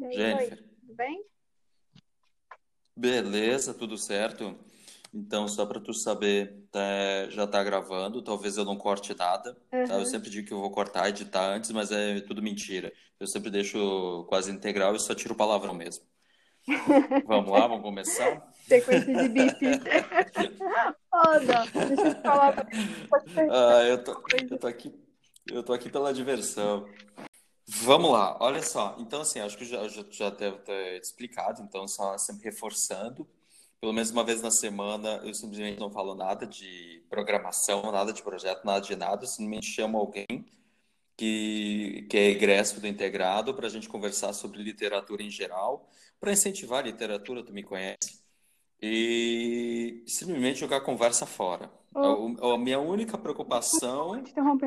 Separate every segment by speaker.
Speaker 1: E
Speaker 2: Jennifer.
Speaker 1: oi, tudo bem?
Speaker 2: Beleza, tudo certo? Então, só para tu saber, tá- já tá gravando, talvez eu não corte nada, tá? Eu sempre digo que eu vou cortar, editar antes, mas é tudo mentira. Eu sempre deixo quase integral e só tiro palavrão mesmo. Vamos lá, vamos começar?
Speaker 1: Sequência de bip. Oh, não. Deixa eu falar.
Speaker 2: Ah, eu tô, eu tô aqui, eu tô aqui pela diversão. Vamos lá, olha só. Então, assim, acho que já, já, já deve ter explicado, então, só sempre reforçando. Pelo menos uma vez na semana, eu simplesmente não falo nada de programação, nada de projeto, nada de nada. Eu simplesmente chamo alguém que, que é egresso do integrado para a gente conversar sobre literatura em geral, para incentivar a literatura, tu me conhece, e simplesmente jogar a conversa fora. A,
Speaker 1: Oh,
Speaker 2: o- a minha única preocupação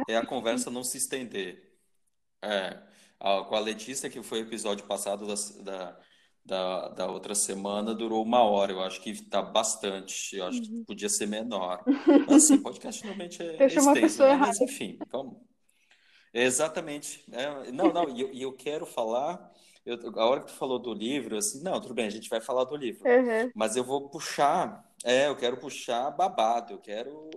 Speaker 2: é a conversa não se estender. É, a- com a Letícia, que foi o episódio passado da, da, da, da outra semana, durou uma hora. Eu acho que tá bastante. Eu acho que
Speaker 1: Uhum.
Speaker 2: podia ser menor. Mas assim, podcast normalmente é,
Speaker 1: Eu
Speaker 2: é
Speaker 1: chamo a
Speaker 2: extenso,
Speaker 1: pessoa
Speaker 2: né? Mas enfim, vamos. Exatamente. É, não, não, e eu, eu quero falar. eu- a hora que tu falou do livro, assim, não, tudo bem, a gente vai falar do livro.
Speaker 1: Aham.
Speaker 2: Mas eu vou puxar, é, eu quero puxar babado, eu quero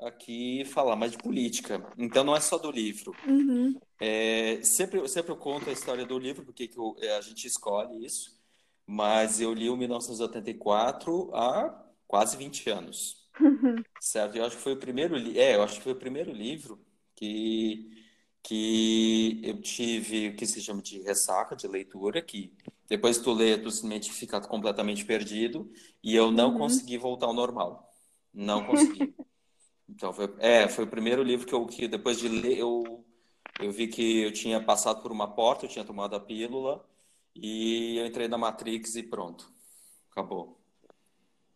Speaker 2: aqui falar mais de política. Então não é só do livro.
Speaker 1: Uhum.
Speaker 2: É, sempre, sempre eu conto a história do livro, porque que eu- é, a gente escolhe isso, mas eu li o 1984 há quase 20 anos, certo? Eu acho que foi o primeiro, é, eu acho que foi o primeiro livro que, que eu tive o que se chama de ressaca de leitura, que depois tu lê, tu simplesmente fica completamente perdido, e eu não
Speaker 1: Uhum.
Speaker 2: consegui voltar ao normal. Não consegui. Então, foi, é, foi o primeiro livro que eu, que depois de ler, eu, eu vi que eu tinha passado por uma porta, eu tinha tomado a pílula, e eu entrei na Matrix e pronto. Acabou.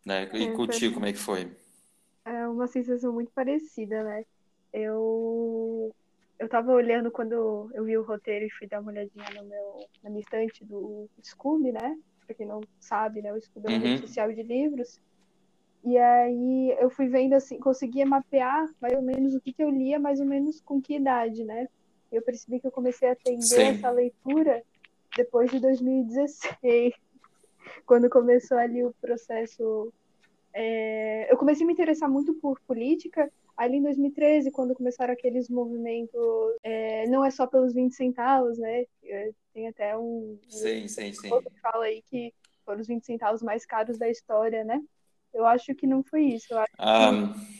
Speaker 2: Né? E
Speaker 1: É,
Speaker 2: contigo, como é que foi?
Speaker 1: é uma sensação muito parecida, né? Eu eu tava olhando quando eu vi o roteiro e fui dar uma olhadinha no meu, na minha estante do Scoob, né? Pra quem não sabe, né? O Scoob é uma rede
Speaker 2: Uhum.
Speaker 1: social de livros. E aí eu fui vendo assim, conseguia mapear mais ou menos o que que eu lia, mais ou menos com que idade, né? Eu percebi que eu comecei a atender essa
Speaker 2: Sim.
Speaker 1: leitura depois de 2016, quando começou ali o processo. é, Eu comecei a me interessar muito por política ali em 2013, quando começaram aqueles movimentos. é, Não é só pelos 20 centavos, né? É, Tem até um, um
Speaker 2: Sim, sim, sim.
Speaker 1: outro que fala aí que foram os 20 centavos mais caros da história, né? Eu acho que não foi isso. Acho que,
Speaker 2: Ah,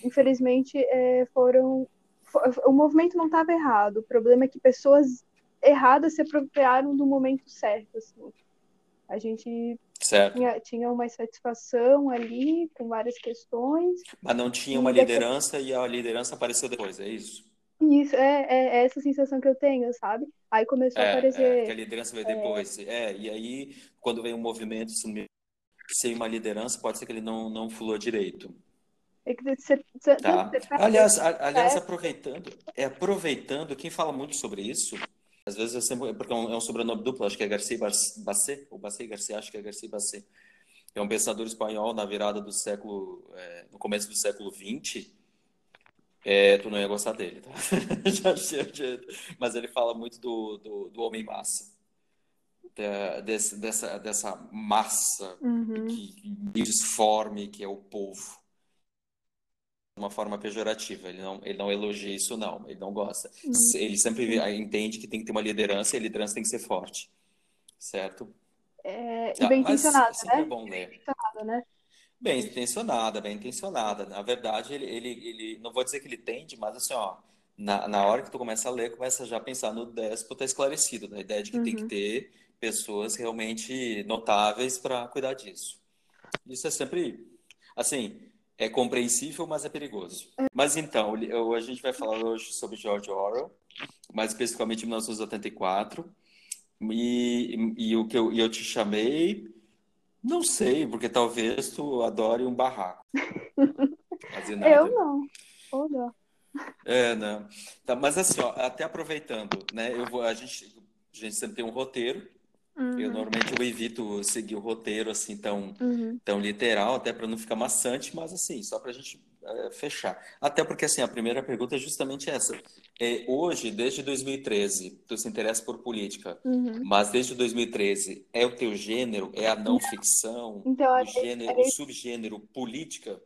Speaker 1: infelizmente, é, foram. fo- O movimento não estava errado. O problema é que pessoas erradas se apropriaram do momento certo. Assim. A gente tinha, tinha uma satisfação ali com várias questões,
Speaker 2: Mas não tinha uma
Speaker 1: e daqui
Speaker 2: liderança e a liderança apareceu depois, é isso?
Speaker 1: isso é, é, é essa sensação que eu tenho, sabe? Aí começou a
Speaker 2: É, é, que a
Speaker 1: aparecer.
Speaker 2: liderança veio depois. É, e aí, quando vem um movimento sem sem uma liderança, pode ser que ele não, não fulou direito.
Speaker 1: É que você, você,
Speaker 2: Tá.
Speaker 1: você
Speaker 2: Aliás, a- aliás,
Speaker 1: é,
Speaker 2: aproveitando, é aproveitando, quem fala muito sobre isso, às vezes eu sempre, porque é um, é um sobrenome duplo, acho que é Garcia Basset, ou Basset Garcia, acho que é Garcia Basset. É um pensador espanhol na virada do século, é, no começo do século XX. É, tu não ia gostar dele, tá? Mas ele fala muito do, do, do homem massa, da- desse- dessa, dessa massa
Speaker 1: Uhum.
Speaker 2: que disforme que é o povo de uma forma pejorativa. Ele não, ele não elogia isso, não. Ele não gosta.
Speaker 1: Uhum.
Speaker 2: Ele sempre entende que tem que ter uma liderança e a liderança tem que ser forte. Certo?
Speaker 1: É, e
Speaker 2: Tá,
Speaker 1: bem
Speaker 2: mas
Speaker 1: intencionada,
Speaker 2: sempre é
Speaker 1: né?
Speaker 2: bom ler.
Speaker 1: Intencionada, né?
Speaker 2: Bem intencionada, bem intencionada. Na verdade, ele, ele, ele, não vou dizer que ele tende, mas assim, ó, na, na hora que tu começa a ler, começa já a pensar no déspota esclarecido, na ideia de que tem que
Speaker 1: Uhum.
Speaker 2: ter pessoas realmente notáveis para cuidar disso. Isso é sempre, assim, é compreensível, mas é perigoso. Mas então, a gente vai falar hoje sobre George Orwell, mais especificamente 1984. E, e o que eu, eu te chamei, não sei, porque talvez tu adore um barraco.
Speaker 1: Eu não. Não.
Speaker 2: É, não. Tá, mas assim, ó, até aproveitando, né? Eu vou, a gente, a gente sempre tem um roteiro. Eu
Speaker 1: Uhum.
Speaker 2: normalmente eu evito seguir o roteiro assim tão
Speaker 1: Uhum.
Speaker 2: tão literal, até para não ficar maçante, mas assim, só para a gente é, fechar. Até porque, assim, a primeira pergunta é justamente essa. É, hoje, desde 2013, tu se interessa por política,
Speaker 1: Uhum.
Speaker 2: mas desde 2013, é o teu gênero? É a não ficção?
Speaker 1: Então,
Speaker 2: O gênero, o subgênero política?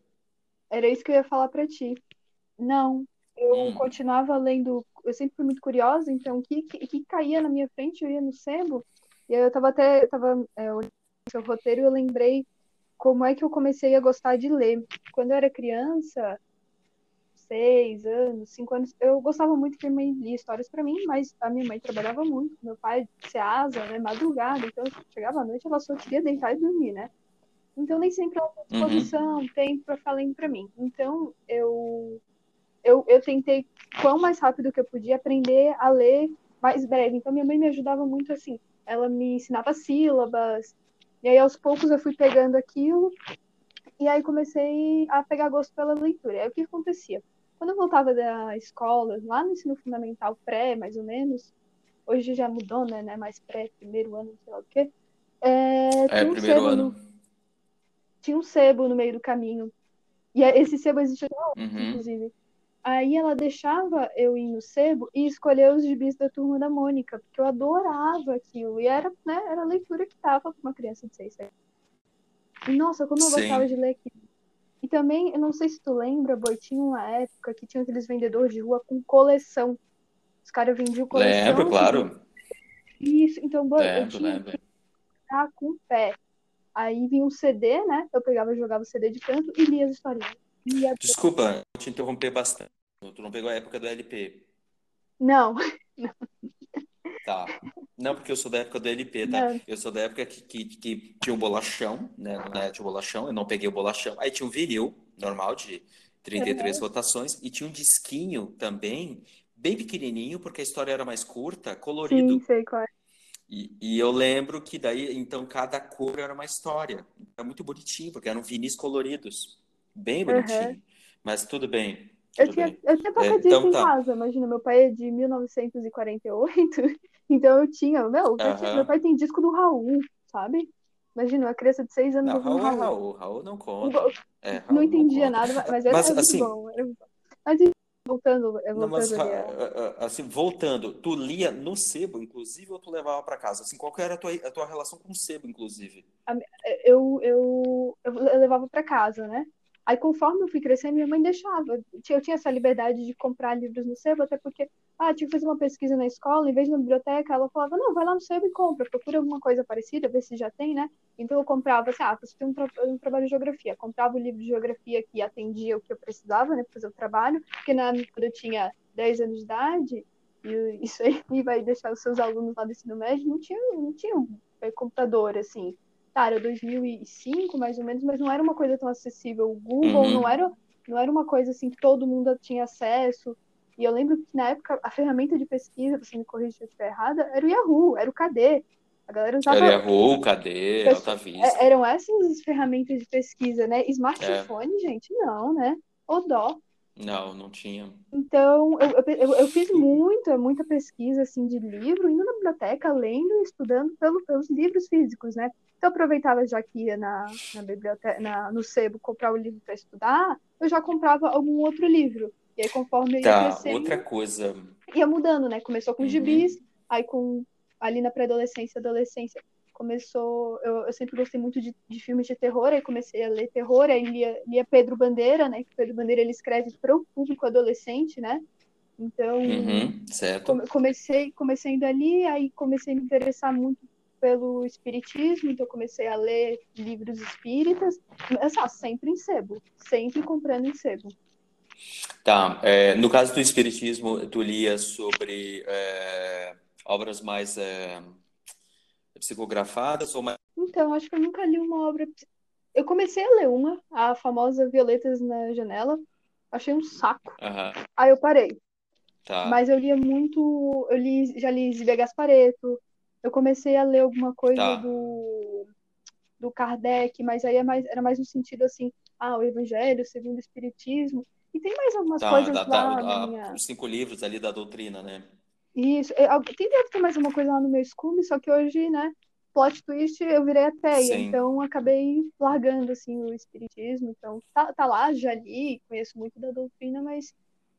Speaker 1: era isso que eu ia falar pra ti. Não, eu
Speaker 2: Hum,
Speaker 1: continuava lendo, eu sempre fui muito curiosa, então o que, que, que caía na minha frente, eu ia no sebo, e aí eu tava até, tava, é, olhando o seu roteiro e eu lembrei como é que eu comecei a gostar de ler. Quando eu era criança, seis anos, cinco anos, eu gostava muito que minha mãe lia histórias pra mim, mas a minha mãe trabalhava muito, meu pai asa, né, madrugada, então chegava à noite, ela só queria deitar e dormir, né? Então nem sempre ela tem
Speaker 2: uhum,
Speaker 1: disposição, tempo para lendo pra mim. Então eu eu, eu tentei, quão mais rápido que eu podia, aprender a ler mais breve. Então, minha mãe me ajudava muito assim. Ela me ensinava sílabas, e aí aos poucos eu fui pegando aquilo, e aí comecei a pegar gosto pela leitura. E aí o que acontecia? Quando eu voltava da escola, lá no ensino fundamental pré, mais ou menos, hoje já mudou, né? né mais pré, primeiro ano, sei lá o quê. É,
Speaker 2: É,
Speaker 1: um
Speaker 2: primeiro ano.
Speaker 1: no, tinha um sebo no meio do caminho. E esse sebo existe até hoje,
Speaker 2: Uhum,
Speaker 1: inclusive. Aí ela deixava eu ir no sebo e escolher os gibis da Turma da Mônica, porque eu adorava aquilo. E era, né, era a leitura que tava para uma criança de 6 anos. E nossa, como eu gostava de
Speaker 2: sim.
Speaker 1: ler aquilo. E também, eu não sei se tu lembra, Boi, tinha uma época que tinha aqueles vendedores de rua com coleção. Os caras vendiam
Speaker 2: Lembro,
Speaker 1: coleção livros.
Speaker 2: claro.
Speaker 1: Isso, então, Boi, eu
Speaker 2: Lembro,
Speaker 1: tinha que
Speaker 2: lembro.
Speaker 1: estar com o pé. Aí vinha um CD, né? Eu pegava e jogava o CD de canto e lia as historinhas.
Speaker 2: Desculpa, te interromper bastante. Tu não pegou a época do LP.
Speaker 1: Não,
Speaker 2: Tá. Não, porque eu sou da época do LP, tá?
Speaker 1: não.
Speaker 2: Eu sou da época que, que, que tinha o bolachão, né? Não era, tinha o bolachão, eu não peguei o bolachão. Aí tinha um vinil, normal, de 33
Speaker 1: Uhum.
Speaker 2: rotações, e tinha um disquinho também, bem pequenininho, porque a história era mais curta,
Speaker 1: Sim,
Speaker 2: colorido.
Speaker 1: sei qual é.
Speaker 2: E, e eu lembro que daí, então, cada cor era uma história. Era muito bonitinho, porque eram vinis coloridos. Bem bonitinho. Mas tudo bem,
Speaker 1: Eu
Speaker 2: tudo
Speaker 1: tinha,
Speaker 2: bem.
Speaker 1: eu tinha
Speaker 2: É,
Speaker 1: toca disco
Speaker 2: então
Speaker 1: em
Speaker 2: tá.
Speaker 1: casa, imagina, meu pai é de 1948, então eu tinha, meu, eu tinha- meu pai tem disco do Raul, sabe? Imagina, uma criança de seis anos
Speaker 2: Não, Raul é
Speaker 1: Raul.
Speaker 2: Raul. Raul não
Speaker 1: Não,
Speaker 2: conta. É,
Speaker 1: não
Speaker 2: Raul não
Speaker 1: entendia
Speaker 2: conta.
Speaker 1: nada, mas era,
Speaker 2: Mas
Speaker 1: muito
Speaker 2: assim,
Speaker 1: bom, era bom. Mas voltando, eh,
Speaker 2: não, mas
Speaker 1: voltando ali,
Speaker 2: assim, voltando, tu lia no sebo, inclusive, ou tu levava para casa? Assim, qual era a tua, a tua relação com o sebo, inclusive?
Speaker 1: a- eu, eu, eu levava para casa, né? Aí, conforme eu fui crescendo, minha mãe deixava. Eu tinha essa liberdade de comprar livros no sebo, até porque, ah, tinha que fazer uma pesquisa na escola, em vez de na biblioteca, ela falava, não, vai lá no sebo e compra, procura alguma coisa parecida, vê se já tem, né? Então, eu comprava, assim, ah, você tem um, tra um trabalho de geografia. Comprava o livro de geografia que atendia o que eu precisava, né, para fazer o trabalho, porque na quando eu tinha 10 anos de idade, e isso aí vai deixar os seus alunos lá do ensino médio, não tinha, não tinha um computador, assim. Era 2005, mais ou menos, mas não era uma coisa tão acessível. O Google não
Speaker 2: Uhum.
Speaker 1: era, não era uma coisa assim que todo mundo tinha acesso. E eu lembro que na época a ferramenta de pesquisa, você me corrija se eu estiver errada, era o Yahoo, era o KD. A galera
Speaker 2: Era
Speaker 1: usava.
Speaker 2: Yahoo, cadê?
Speaker 1: pesso-
Speaker 2: Alta
Speaker 1: é,
Speaker 2: Vista.
Speaker 1: Eram essas as ferramentas de pesquisa, né?
Speaker 2: É,
Speaker 1: Smartphone, gente, não, né? O dó.
Speaker 2: não, não tinha.
Speaker 1: Então, eu, eu, eu- eu fiz muita, muita pesquisa, assim, de livro, indo na biblioteca, lendo e estudando pelo, pelos livros físicos, né? Eu aproveitava já que ia na, na biblioteca, na, no sebo comprar o livro para estudar, eu já comprava algum outro livro. E aí, conforme eu ia
Speaker 2: Tá, outra
Speaker 1: crescendo,
Speaker 2: coisa.
Speaker 1: ia mudando, né? Começou com
Speaker 2: Uhum.
Speaker 1: gibis, aí com, ali na pré-adolescência, adolescência, começou, eu, eu sempre gostei muito de, de filmes de terror, aí comecei a ler terror, aí lia, lia Pedro Bandeira, né? Que Pedro Bandeira, ele escreve para o público adolescente, né? Então,
Speaker 2: Uhum,
Speaker 1: comecei, comecei indo ali, aí comecei a me interessar muito pelo espiritismo, então comecei a ler livros espíritas, mas ah, sempre em sebo, sempre comprando em sebo.
Speaker 2: Tá, é, no caso do Espiritismo, tu lia sobre é, obras mais é, psicografadas ou mais.
Speaker 1: Então, acho que eu nunca li uma obra. Eu comecei a ler uma, a famosa Violetas na Janela, achei um saco.
Speaker 2: Aham,
Speaker 1: Aí eu parei.
Speaker 2: tá,
Speaker 1: Mas eu lia muito, eu li, já li Zíbia Gasparetto, eu comecei a ler alguma coisa
Speaker 2: tá,
Speaker 1: do, do Kardec, mas aí é mais, era mais no sentido assim, ah, o Evangelho segundo o Espiritismo. E tem mais algumas
Speaker 2: tá,
Speaker 1: coisas
Speaker 2: da,
Speaker 1: lá
Speaker 2: da-
Speaker 1: minha.
Speaker 2: os cinco livros ali da doutrina, né?
Speaker 1: Isso, é, tem deve ter mais uma coisa lá no meu Scooby, só que hoje, né, plot twist, eu virei ateia.
Speaker 2: Sim.
Speaker 1: Então, acabei largando, assim, o espiritismo. Então, tá, tá lá, já li, conheço muito da doutrina, mas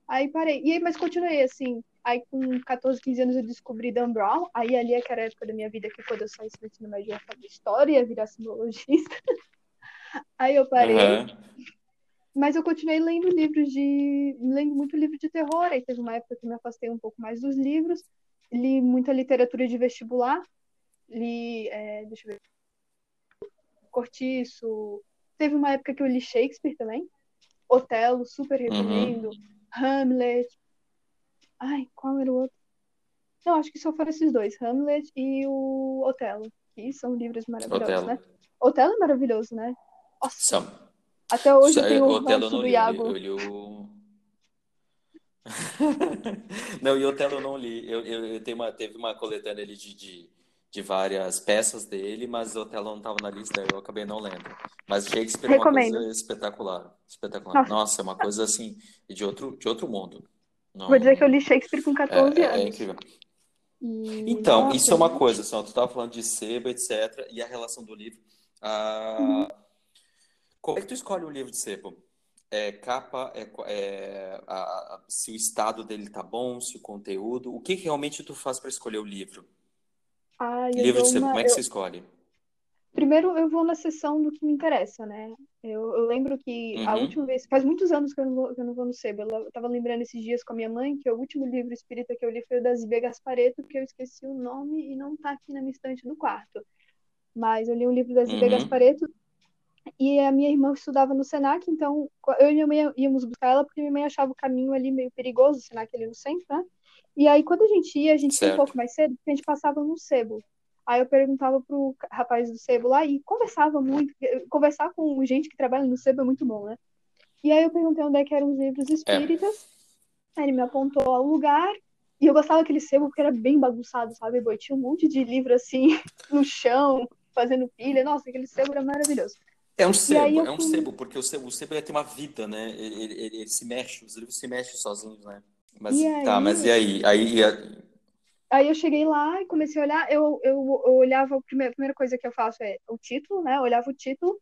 Speaker 1: aí parei. E aí, mas continuei, assim. Aí, com 14, 15 anos, eu descobri Dan Brown. Aí, ali, é que era a época da minha vida que quando eu saí do ensino médio, eu ia fazer história, ia virar simbologista. aí, eu parei.
Speaker 2: Aham.
Speaker 1: Mas eu continuei lendo livros de. lendo muito livro de terror. Aí teve uma época que eu me afastei um pouco mais dos livros. Li muita literatura de vestibular. Li. é, deixa eu ver. Cortiço. Teve uma época que eu li Shakespeare também. Otelo, super recomendo. Hamlet. Ai, qual era o outro? Não, acho que só foram esses dois, Hamlet e o Otelo, que são livros maravilhosos,
Speaker 2: Otelo.
Speaker 1: né? Otelo é maravilhoso, né? Nossa,
Speaker 2: São.
Speaker 1: até hoje tenho o
Speaker 2: Otelo não
Speaker 1: do
Speaker 2: li, eu
Speaker 1: Iago.
Speaker 2: Não, e Otelo eu não li. Eu, eu, eu tenho uma, teve uma coletânea ali de, de, de várias peças dele, mas Otelo não estava na lista, eu acabei não lendo. Mas Shakespeare é uma coisa espetacular. Espetacular.
Speaker 1: Nossa.
Speaker 2: Nossa, é uma coisa assim, de outro, de outro mundo. Não,
Speaker 1: Vou dizer que eu li Shakespeare com
Speaker 2: é,
Speaker 1: 14
Speaker 2: é- é
Speaker 1: anos.
Speaker 2: incrível.
Speaker 1: E,
Speaker 2: Então,
Speaker 1: nossa,
Speaker 2: isso é uma
Speaker 1: gente.
Speaker 2: coisa, assim, ó, tu estava falando de sebo, etc., e a relação do livro. Ah, como é que tu escolhe um livro de sebo? É capa, é, é, a- a- se o estado dele tá bom, se o conteúdo, o que que realmente tu faz para escolher o livro?
Speaker 1: Eu
Speaker 2: Livro de sebo,
Speaker 1: uma.
Speaker 2: como é que
Speaker 1: eu-
Speaker 2: você escolhe?
Speaker 1: Primeiro eu vou na seção do que me interessa, né? Eu, eu lembro que a
Speaker 2: Uhum.
Speaker 1: última vez, faz muitos anos que eu não vou, eu não vou no sebo. Eu eu tava lembrando esses dias com a minha mãe que o último livro espírita que eu li foi o da Zíbia Gaspareto, que eu esqueci o nome e não tá aqui na minha estante do quarto. Mas eu li um livro da Zíbia
Speaker 2: Uhum.
Speaker 1: Gaspareto e a minha irmã estudava no Senac, então eu e minha mãe íamos buscar ela porque minha mãe achava o caminho ali meio perigoso, o Senac ali no centro, né? E aí quando a gente ia, a gente ia um
Speaker 2: Certo.
Speaker 1: pouco mais cedo, porque a gente passava no sebo. Aí eu perguntava pro rapaz do sebo lá e conversava muito, porque conversar com gente que trabalha no sebo é muito bom, né? E aí eu perguntei onde é que eram os livros espíritas. Aí ele me apontou ao lugar. E eu gostava daquele sebo porque era bem bagunçado, sabe, boi? Tinha um monte de livro assim no chão, fazendo pilha. Nossa, aquele sebo era maravilhoso.
Speaker 2: É um sebo, é um
Speaker 1: fui-
Speaker 2: sebo, porque o sebo, o sebo tem uma vida, né? Ele, ele- ele- se mexe, os livros se mexem sozinhos, né? Mas,
Speaker 1: E
Speaker 2: tá,
Speaker 1: aí-
Speaker 2: mas e aí? Aí,
Speaker 1: Aí eu cheguei lá e comecei a olhar. Eu, eu, eu olhava, a primeira, a primeira coisa que eu faço é o título, né? Eu olhava o título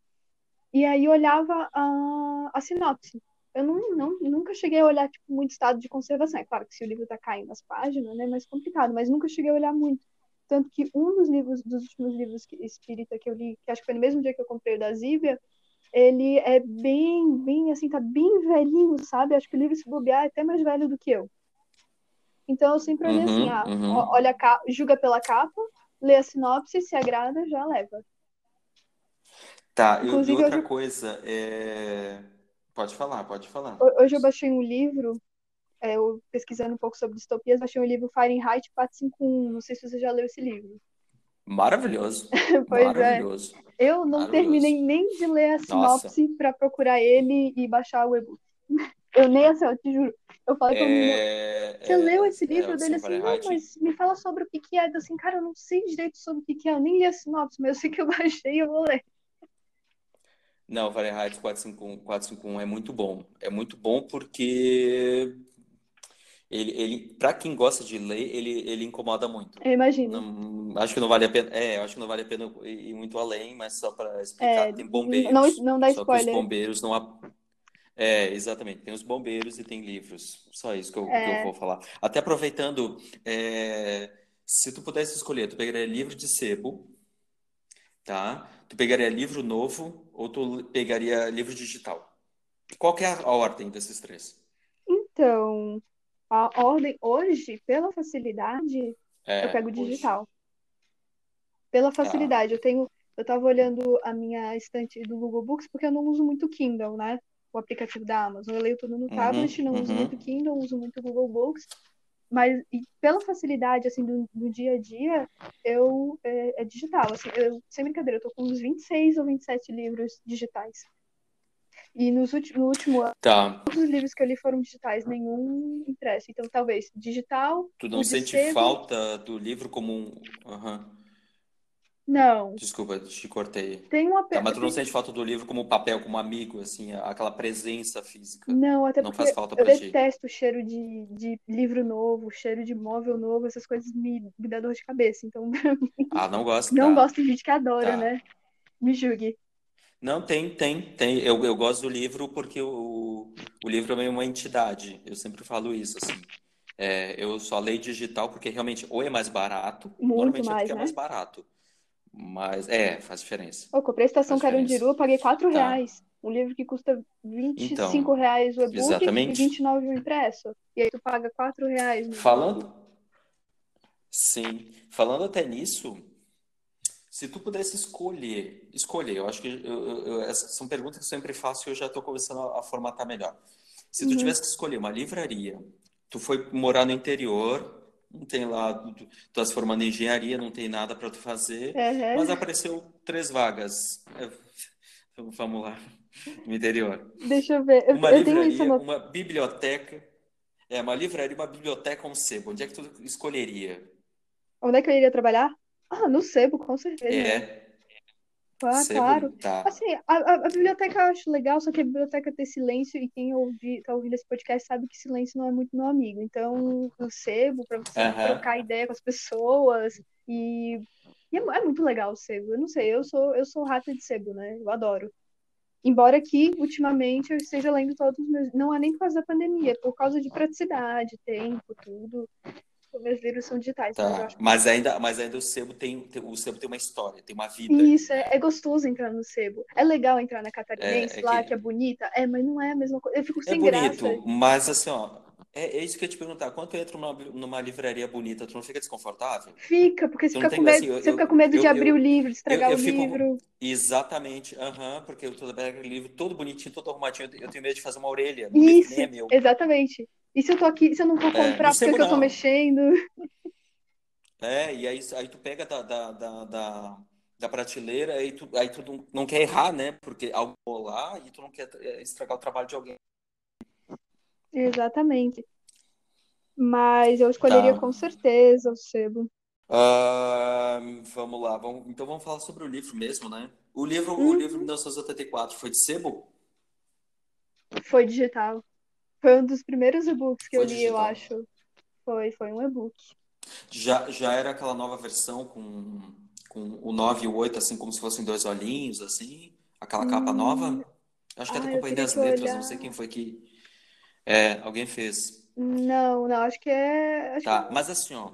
Speaker 1: e aí olhava a, a sinopse. Eu não, não, nunca cheguei a olhar tipo, muito estado de conservação. É claro que se o livro tá caindo as páginas, né, é mais complicado, mas nunca cheguei a olhar muito. Tanto que um dos livros, dos últimos livros que, espírita que eu li, que acho que foi no mesmo dia que eu comprei o da Zíbia, ele é bem, bem, assim, tá bem velhinho, sabe? Acho que o livro, se bobear, é até mais velho do que eu. Então eu sempre olhei assim,
Speaker 2: Uhum,
Speaker 1: ah,
Speaker 2: uhum.
Speaker 1: olha a capa, julga pela capa, lê a sinopse, se agrada, já leva.
Speaker 2: Tá, e- e
Speaker 1: Inclusive,
Speaker 2: outra
Speaker 1: hoje-
Speaker 2: coisa, é... Pode falar, pode falar.
Speaker 1: Ho- Hoje eu baixei um livro, é, eu pesquisando um pouco sobre distopias, baixei um livro Fahrenheit 451. Não sei se você já leu esse livro.
Speaker 2: Maravilhoso,
Speaker 1: Pois é.
Speaker 2: maravilhoso.
Speaker 1: Eu não terminei nem de ler a sinopse para procurar ele e baixar o e-book. Eu nem assim, eu te juro. Eu falei pra
Speaker 2: É,
Speaker 1: você
Speaker 2: é,
Speaker 1: leu esse
Speaker 2: é,
Speaker 1: livro
Speaker 2: o
Speaker 1: dele assim, não, mas me fala sobre o que que é. Eu assim, cara, eu não sei direito sobre o que que é, eu nem li a sinopse, mas eu sei que eu baixei e eu vou ler.
Speaker 2: Não, Fahrenheit 451, 451 é muito bom. É muito bom porque ele, ele para quem gosta de ler, ele, ele incomoda muito.
Speaker 1: Eu imagino.
Speaker 2: Não, acho que não vale a pena. É, acho que não vale a pena ir muito além, mas só para explicar,
Speaker 1: É,
Speaker 2: tem
Speaker 1: não,
Speaker 2: bombeiros.
Speaker 1: não dá
Speaker 2: Só que os
Speaker 1: spoiler.
Speaker 2: bombeiros não. É, exatamente. Tem os bombeiros e tem livros. Só isso que eu, que eu
Speaker 1: É.
Speaker 2: vou falar. Até aproveitando, é, se tu pudesse escolher, tu pegaria livro de sebo, tá? Tu pegaria livro novo ou tu pegaria livro digital? Qual é a ordem desses três?
Speaker 1: Então, a ordem hoje, pela facilidade,
Speaker 2: É,
Speaker 1: eu pego
Speaker 2: hoje.
Speaker 1: digital. Pela
Speaker 2: Tá.
Speaker 1: facilidade. Eu tenho, eu tava olhando a minha estante do Google Books porque eu não uso muito Kindle, né? O aplicativo da Amazon. Eu leio tudo no
Speaker 2: Uhum,
Speaker 1: tablet, não uso
Speaker 2: uhum.
Speaker 1: muito Kindle, uso muito Google Books. Mas pela facilidade, assim, do, do dia a dia, eu é, é digital. Assim, eu, sem brincadeira, eu tô com uns 26 ou 27 livros digitais. E nos últimos, no último ano,
Speaker 2: Tá.
Speaker 1: todos os livros que eu li foram digitais, nenhum impresso. Então, talvez digital,
Speaker 2: Tu não sente
Speaker 1: sebo,
Speaker 2: falta do livro como um. Aham.
Speaker 1: Não.
Speaker 2: Desculpa, te cortei.
Speaker 1: Tem uma
Speaker 2: Tá, mas tu não sente falta do livro como papel, como amigo, assim, aquela presença física.
Speaker 1: Não, até
Speaker 2: Não
Speaker 1: porque
Speaker 2: faz falta
Speaker 1: eu
Speaker 2: pra ti.
Speaker 1: detesto o cheiro de, de livro novo, cheiro de móvel novo, essas coisas me, me dão dor de cabeça. Então,
Speaker 2: Ah, não gosto?
Speaker 1: não
Speaker 2: Tá,
Speaker 1: gosto de gente que adora,
Speaker 2: tá.
Speaker 1: né? Me julgue.
Speaker 2: Não, tem, tem, tem. Eu, eu gosto do livro porque o, o livro é meio uma entidade. Eu sempre falo isso, assim. É, eu só leio digital porque realmente ou é mais barato,
Speaker 1: Muito
Speaker 2: normalmente é
Speaker 1: mais,
Speaker 2: porque é
Speaker 1: né?
Speaker 2: mais barato. Mas, é, faz diferença.
Speaker 1: Eu comprei Estação
Speaker 2: Faz.
Speaker 1: Carandiru, eu paguei 4
Speaker 2: Tá.
Speaker 1: reais. Um livro que custa 25
Speaker 2: Então,
Speaker 1: reais o e-book e
Speaker 2: exatamente.
Speaker 1: 29 o impresso. E aí tu paga 4 reais.
Speaker 2: Falando, sim, falando até nisso, se tu pudesse escolher, escolher, eu acho que eu- eu- essas são perguntas que eu sempre faço e eu já estou começando a, a formatar melhor. Se tu
Speaker 1: Uhum.
Speaker 2: tivesse que escolher uma livraria, tu foi morar no interior, não tem lá, tu, tu tá se formando em engenharia, não tem nada para tu fazer,
Speaker 1: Uhum.
Speaker 2: mas apareceu três vagas. É, Vamos lá, no interior.
Speaker 1: Deixa eu ver. Eu,
Speaker 2: Uma
Speaker 1: eu tenho isso
Speaker 2: livraria,
Speaker 1: anotado.
Speaker 2: uma biblioteca, é, uma livraria, uma biblioteca, um sebo. Onde é que tu escolheria?
Speaker 1: Onde é que eu iria trabalhar? Ah, no sebo, com certeza.
Speaker 2: É,
Speaker 1: Ah, claro.
Speaker 2: tá.
Speaker 1: Assim, a, a- a biblioteca eu acho legal, só que a biblioteca tem silêncio e quem ouvi, tá ouvindo esse podcast sabe que silêncio não é muito meu amigo. Então, o sebo, pra você trocar ideia com as pessoas e, e é, é muito legal o sebo. Eu não sei, eu sou eu sou rata de sebo, né? Eu adoro. Embora que, ultimamente, eu esteja lendo todos os meus. Não é nem por causa da pandemia, é por causa de praticidade, tempo, tudo. Os meus livros são digitais, mas eu
Speaker 2: Tá,
Speaker 1: acho
Speaker 2: mas ainda, mas ainda o sebo tem, tem- o sebo tem uma história, tem uma vida.
Speaker 1: Isso, é, é gostoso entrar no sebo. É legal entrar na Catarinense
Speaker 2: É, é
Speaker 1: lá,
Speaker 2: que-
Speaker 1: que é bonita. É, mas não é a mesma coisa. Eu fico
Speaker 2: É
Speaker 1: sem
Speaker 2: bonito,
Speaker 1: graça.
Speaker 2: mas assim, ó, é, é isso que eu ia te perguntar. Quando tu entra numa, numa livraria bonita, tu não fica desconfortável?
Speaker 1: Fica, porque você fica
Speaker 2: tem
Speaker 1: com medo,
Speaker 2: assim, eu,
Speaker 1: você
Speaker 2: eu,
Speaker 1: fica com medo de
Speaker 2: eu,
Speaker 1: abrir
Speaker 2: eu,
Speaker 1: o livro, de
Speaker 2: eu,
Speaker 1: estragar o
Speaker 2: eu fico
Speaker 1: livro.
Speaker 2: exatamente, aham, porque eu tô pego aquele livro todo bonitinho, todo arrumadinho, eu tenho medo de fazer uma orelha
Speaker 1: Isso,
Speaker 2: é
Speaker 1: exatamente. E se eu tô aqui, se eu não vou
Speaker 2: É,
Speaker 1: comprar porque é
Speaker 2: sebo
Speaker 1: que eu tô mexendo?
Speaker 2: É, e aí, aí tu pega da, da, da, da, da prateleira, aí tu, aí tu não, quer errar, né? Porque algo lá e tu não quer é, estragar o trabalho de alguém.
Speaker 1: Exatamente. Mas eu escolheria
Speaker 2: Tá.
Speaker 1: com certeza o sebo.
Speaker 2: Ah, vamos lá, vamos, então vamos falar sobre o livro mesmo, né? O livro, o livro
Speaker 1: Uhum.
Speaker 2: 1984 foi de sebo?
Speaker 1: Foi digital. Foi um dos primeiros e-books que eu
Speaker 2: Foi
Speaker 1: li, eu
Speaker 2: digital.
Speaker 1: acho. Foi, foi um e-book.
Speaker 2: Já, já era aquela nova versão com, com o 9 e o 8, assim, como se fossem dois olhinhos, assim? Aquela capa
Speaker 1: Hum,
Speaker 2: nova? Acho que
Speaker 1: ah, eu teria
Speaker 2: das
Speaker 1: que
Speaker 2: Letras,
Speaker 1: olhar.
Speaker 2: não sei quem foi que... É, alguém fez.
Speaker 1: Não, não, acho que é. Acho,
Speaker 2: Tá, mas assim, ó,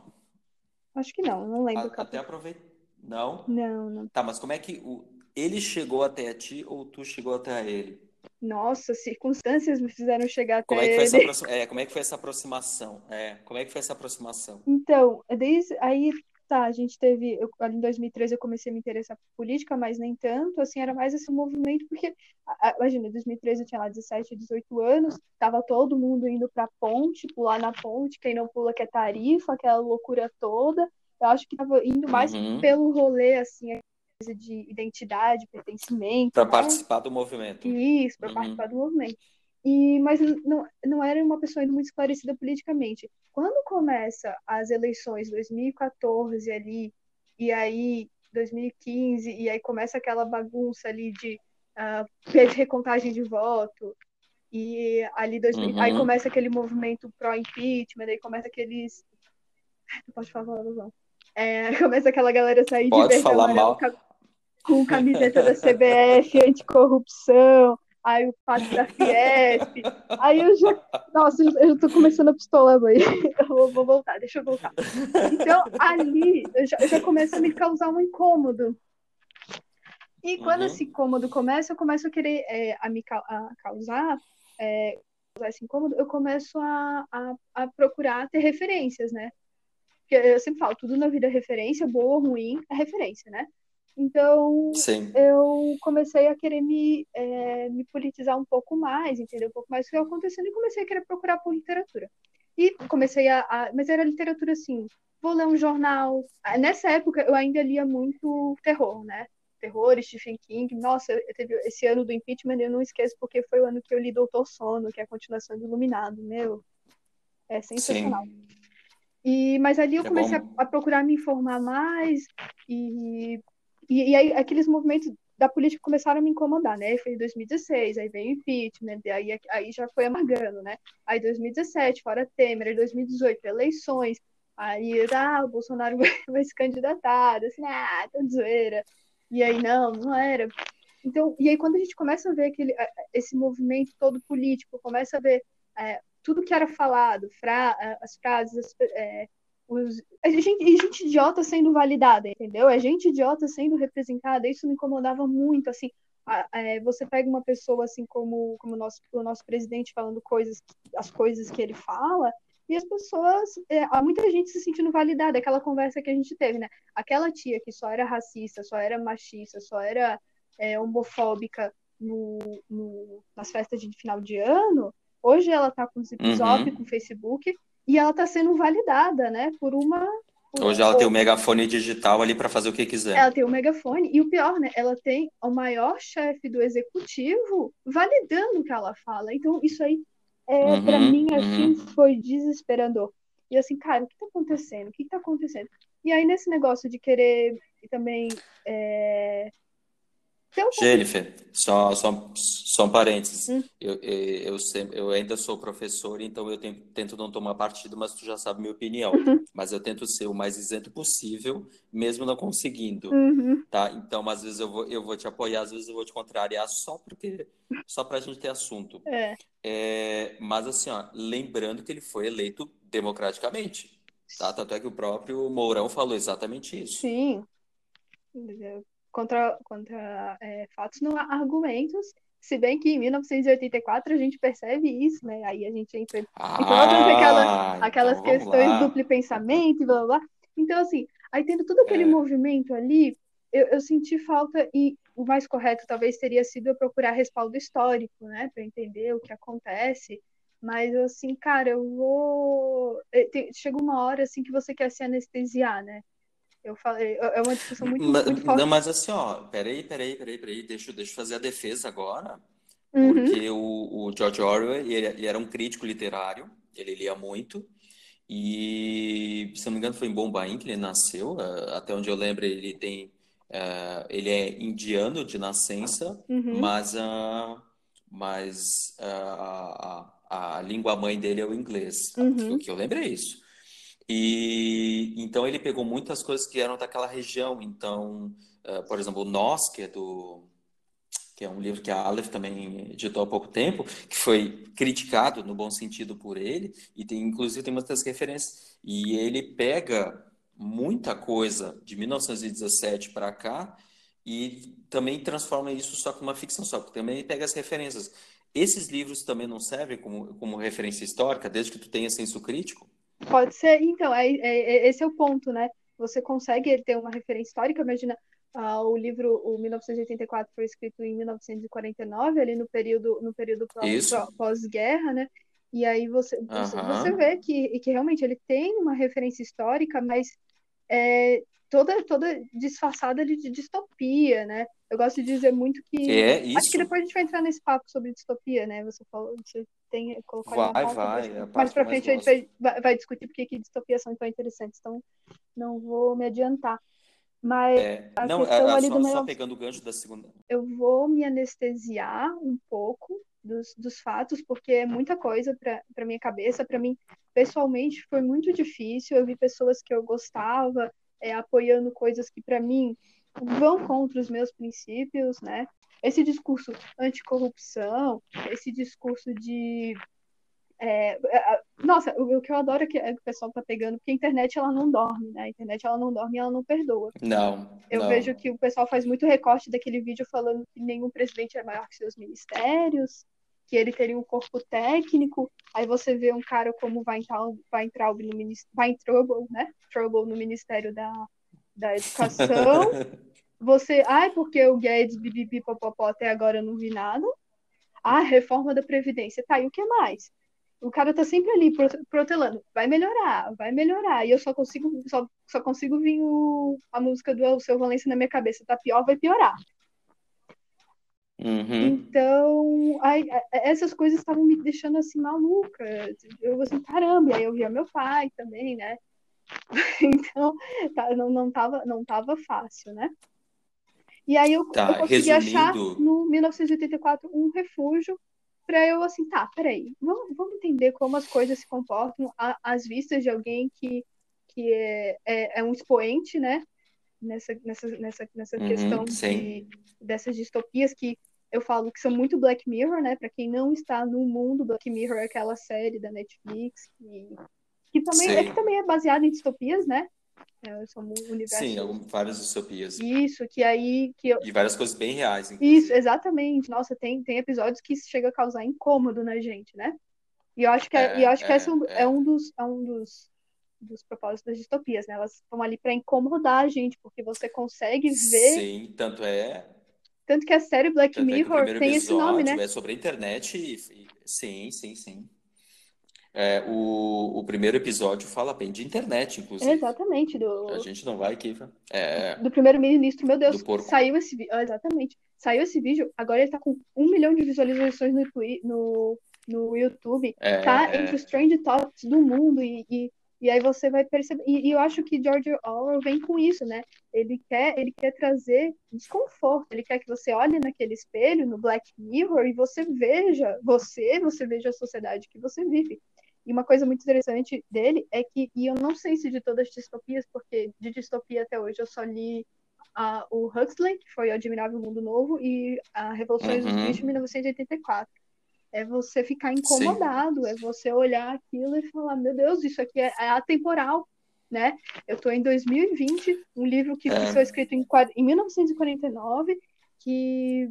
Speaker 1: acho que não, não lembro
Speaker 2: a-
Speaker 1: capa.
Speaker 2: até aproveita... Não?
Speaker 1: Não, não.
Speaker 2: Tá, mas como é que o... ele chegou até ti ou tu chegou até ele?
Speaker 1: Nossa, circunstâncias me fizeram chegar
Speaker 2: Como
Speaker 1: até
Speaker 2: é que foi essa aproxima... é, como é que foi essa aproximação? É, como é que foi essa aproximação?
Speaker 1: Então, desde aí, tá, a gente teve, eu, ali em 2013 eu comecei a me interessar por política, mas nem tanto, assim, era mais esse movimento, porque, imagina, em 2013 eu tinha lá 17, 18 anos, tava todo mundo indo pra ponte, pular na ponte, quem não pula quer tarifa, aquela loucura toda, eu acho que tava indo mais
Speaker 2: Uhum.
Speaker 1: pelo rolê, assim, coisa de identidade, pertencimento,
Speaker 2: Para
Speaker 1: né?
Speaker 2: participar do movimento.
Speaker 1: Isso, para
Speaker 2: Uhum.
Speaker 1: participar do movimento. E, mas não, não era uma pessoa ainda muito esclarecida politicamente. Quando começa as eleições 2014 ali, e aí 2015, e aí começa aquela bagunça ali de ah, recontagem de voto, e ali 2000, aí
Speaker 2: Uhum.
Speaker 1: começa aquele movimento pró-impeachment, aí começa aqueles. Não pode falar palavrão. É, começa aquela galera sair de
Speaker 2: Pode
Speaker 1: verde e
Speaker 2: falar
Speaker 1: amarelo
Speaker 2: mal.
Speaker 1: Com camiseta da CBF, anticorrupção, aí o pacto da Fiesp. Aí eu já. Nossa, eu eu tô começando a pistolar, mãe. Eu vou, vou voltar, deixa eu voltar. Então, ali, eu já, eu já começo a me causar um incômodo. E quando
Speaker 2: Uhum.
Speaker 1: esse incômodo começa, eu começo a querer é, a me ca- a causar, é, causar esse incômodo, eu começo a, a, a procurar ter referências, né? Porque eu sempre falo, tudo na vida é referência, boa ou ruim, é referência, né? Então,
Speaker 2: Sim.
Speaker 1: eu comecei a querer me, é, me politizar um pouco mais, entender um pouco mais o que estava acontecendo e comecei a querer procurar por literatura. E comecei a, a- Mas era literatura assim, vou ler um jornal. Ah, Nessa época eu ainda lia muito terror, né? Terror, Stephen King. Nossa, teve esse ano do impeachment, eu não esqueço porque foi o ano que eu li Doutor Sono, que é a continuação do Iluminado. Meu, é sensacional.
Speaker 2: Sim.
Speaker 1: E, mas ali eu
Speaker 2: É
Speaker 1: comecei a, a procurar me informar mais e e, e aí aqueles movimentos da política começaram a me incomodar, né? Foi em 2016, aí veio o impeachment, aí, aí já foi amargando, né? Aí 2017, fora Temer, aí 2018, eleições, aí ah, o Bolsonaro vai se candidatar, assim, ah, tá zoeira. E aí, não, não era. Então, e aí quando a gente começa a ver aquele, esse movimento todo político, começa a ver é, tudo que era falado, fra as frases, as, é, os, a gente, gente idiota sendo validada, entendeu? É gente idiota sendo representada, isso me incomodava muito, assim, é, você pega uma pessoa assim como, como o, nosso, o nosso presidente falando coisas, as coisas que ele fala, e as pessoas, é, há muita gente se sentindo validada, aquela conversa que a gente teve, né? Aquela tia que só era racista, só era machista, só era é, homofóbica no, no, nas festas de final de ano, hoje ela tá com o Zip uhum. com o Facebook, e ela está sendo validada, né, por uma
Speaker 2: Hoje ela tem o megafone digital ali para fazer o que quiser.
Speaker 1: Ela tem o megafone e o pior, né, ela tem o maior chefe do executivo validando o que ela fala. Então isso aí é uhum, para mim assim uhum. foi desesperador. E assim, cara, o que está acontecendo? O que está acontecendo? E aí nesse negócio de querer também é,
Speaker 2: então, Jennifer, só, só, só um parênteses. Hum. Eu, eu, eu, eu, ainda sou professor, então eu tento, tento não tomar partido, mas tu já sabe minha opinião. Uhum. Mas eu tento ser o mais isento possível, mesmo não conseguindo. Uhum. Tá? Então, às vezes eu vou, eu vou te apoiar, às vezes eu vou te contrariar, só porque só para a gente ter assunto.
Speaker 1: É.
Speaker 2: É, mas assim, ó, lembrando que ele foi eleito democraticamente. Tá? Tanto é que o próprio Mourão falou exatamente isso.
Speaker 1: Sim contra, contra é, fatos, não há argumentos. Se bem que em 1984 a gente percebe isso, né? Aí a gente entra, ah, entra aquelas, aquelas então questões de duplo pensamento e blá, blá blá. Então, assim, aí tendo todo aquele é. movimento ali, eu, eu, senti falta, e o mais correto talvez teria sido eu procurar respaldo histórico, né? Para entender o que acontece. Mas, assim, cara, eu vou. Eh, chega uma hora, assim, que você quer se anestesiar, né? Eu falei, é uma discussão muito, mas, muito forte.
Speaker 2: Não, mas assim, ó, peraí, peraí, peraí, peraí, deixa, deixa eu fazer a defesa agora. Uhum. Porque o, o George Orwell, ele, ele, era um crítico literário, ele lia muito, e, se não me engano, foi em Bombaim que ele nasceu, uh, até onde eu lembro, ele tem, uh, ele é indiano de nascença, uhum. mas, uh, mas a, a, língua mãe dele é o inglês, uhum. o que eu lembro é isso. E então ele pegou muitas coisas que eram daquela região. Então, uh, por exemplo, Nós, que é do que é um livro que a Aleph também editou há pouco tempo, que foi criticado no bom sentido por ele e tem inclusive tem muitas referências. E ele pega muita coisa de 1917 para cá e também transforma isso só com uma ficção só, porque também pega as referências. Esses livros também não servem como, como referência histórica, desde que tu tenha senso crítico?
Speaker 1: Pode ser, então, é, é, é, esse é o ponto, né? Você consegue ter uma referência histórica, imagina, uh, o livro, o 1984 foi escrito em 1949, ali no período, no período pós-guerra, né? E aí você, você, você, vê que, que realmente ele tem uma referência histórica, mas é, toda, toda disfarçada de, de distopia, né? Eu gosto de dizer muito que.
Speaker 2: É isso.
Speaker 1: Acho que depois a gente vai entrar nesse papo sobre distopia, né? Você falou, você tem colocou
Speaker 2: Vai, vai. É
Speaker 1: mais pra frente a gente vai, vai, discutir porque que distopias são tão interessantes, então não vou me adiantar. Mas
Speaker 2: é, a não, questão a, a, ali só, do meu... só pegando o gancho da segunda.
Speaker 1: Eu vou me anestesiar um pouco dos, dos fatos, porque é muita coisa para minha cabeça. Para mim, pessoalmente, foi muito difícil. Eu vi pessoas que eu gostava é, apoiando coisas que, para mim, vão contra os meus princípios, né? Esse discurso anticorrupção, esse discurso de é, nossa, o, o, que eu adoro é que, é que o pessoal tá pegando, porque a internet ela não dorme, né? A internet ela não dorme e ela não perdoa.
Speaker 2: Não.
Speaker 1: Eu
Speaker 2: não.
Speaker 1: vejo que o pessoal faz muito recorte daquele vídeo falando que nenhum presidente é maior que seus ministérios, que ele teria um corpo técnico. Aí você vê um cara como vai entrar, vai entrar no ministério, vai trouble, né? Trouble no Ministério da, da Educação. Você, ai, porque o Guedes, bibibi, popopó, até agora eu não vi nada. Ah, reforma da Previdência. Tá, e o que mais? O cara tá sempre ali protelando. Vai melhorar, vai melhorar. E eu só consigo, só, só consigo vir o, a música do Seu Valência na minha cabeça. Tá pior, vai piorar.
Speaker 2: Uhum.
Speaker 1: Então, ai, essas coisas estavam me deixando assim maluca. Eu assim, caramba, e aí eu via meu pai também, né? Então, tá, não, não, tava, não tava fácil, né? E aí eu,
Speaker 2: Tá,
Speaker 1: eu consegui achar
Speaker 2: resumindo-
Speaker 1: no 1984 um refúgio para eu assim, tá, peraí, vamos, vamos entender como as coisas se comportam às vistas de alguém que, que é, é, é um expoente, né? Nessa, nessa, nessa, nessa
Speaker 2: Uhum,
Speaker 1: questão de, dessas distopias que eu falo que são muito Black Mirror, né? Para quem não está no mundo, Black Mirror é aquela série da Netflix que, que também, é, que também é baseada em distopias, né? É, são universos.
Speaker 2: Sim, várias distopias.
Speaker 1: Isso, que aí que eu,
Speaker 2: E várias coisas bem reais, inclusive.
Speaker 1: isso, exatamente. Nossa, tem, tem episódios que chega a causar incômodo na gente, né? E eu acho que, é,
Speaker 2: É,
Speaker 1: eu acho que
Speaker 2: é,
Speaker 1: esse é um,
Speaker 2: é.
Speaker 1: é um dos, é um dos, dos propósitos das distopias, né? Elas estão ali para incomodar a gente, porque você consegue ver.
Speaker 2: Sim, tanto é.
Speaker 1: Tanto que a série Black
Speaker 2: Tanto é
Speaker 1: Mirror
Speaker 2: primeiro
Speaker 1: tem esse nome, né?
Speaker 2: é sobre a internet. E, e- sim, sim, sim. É, o, o primeiro episódio fala bem de internet, inclusive.
Speaker 1: Exatamente, do,
Speaker 2: A gente não vai aqui. É,
Speaker 1: do primeiro-ministro, meu Deus, saiu esse vídeo, exatamente, saiu esse vídeo, agora ele tá com um milhão de visualizações no, no, no YouTube,
Speaker 2: é,
Speaker 1: tá
Speaker 2: é,
Speaker 1: entre os trend topics do mundo e, e, e aí você vai perceber, e, e eu acho que George Orwell vem com isso, né, ele quer, ele quer trazer desconforto, ele quer que você olhe naquele espelho, no Black Mirror, e você veja você, você veja a sociedade que você vive. E uma coisa muito interessante dele é que, e eu não sei se de todas as distopias, porque de distopia até hoje eu só li ah, o Huxley, que foi o Admirável Mundo Novo, e a Revoluções dos
Speaker 2: Uhum.
Speaker 1: Bichos, 1984. É você ficar incomodado, é você olhar aquilo e falar, meu Deus, isso aqui é, é atemporal, né? Eu estou em 2020, um livro que
Speaker 2: É.
Speaker 1: foi escrito em, em 1949, que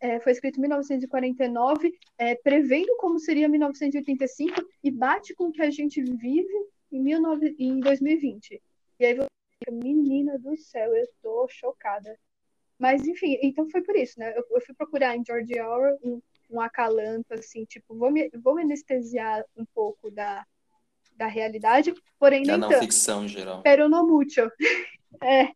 Speaker 1: é, foi escrito em 1949, é, prevendo como seria 1985 e bate com o que a gente vive em, 19, em 2020. E aí você fica, menina do céu, eu tô chocada. Mas, enfim, então foi por isso, né? Eu, eu fui procurar em George Orwell um, acalanto, assim, tipo, vou me, vou me anestesiar um pouco da, da realidade, porém
Speaker 2: da
Speaker 1: nem
Speaker 2: não
Speaker 1: tanto.
Speaker 2: ficção em geral.
Speaker 1: Pero no mucho. É,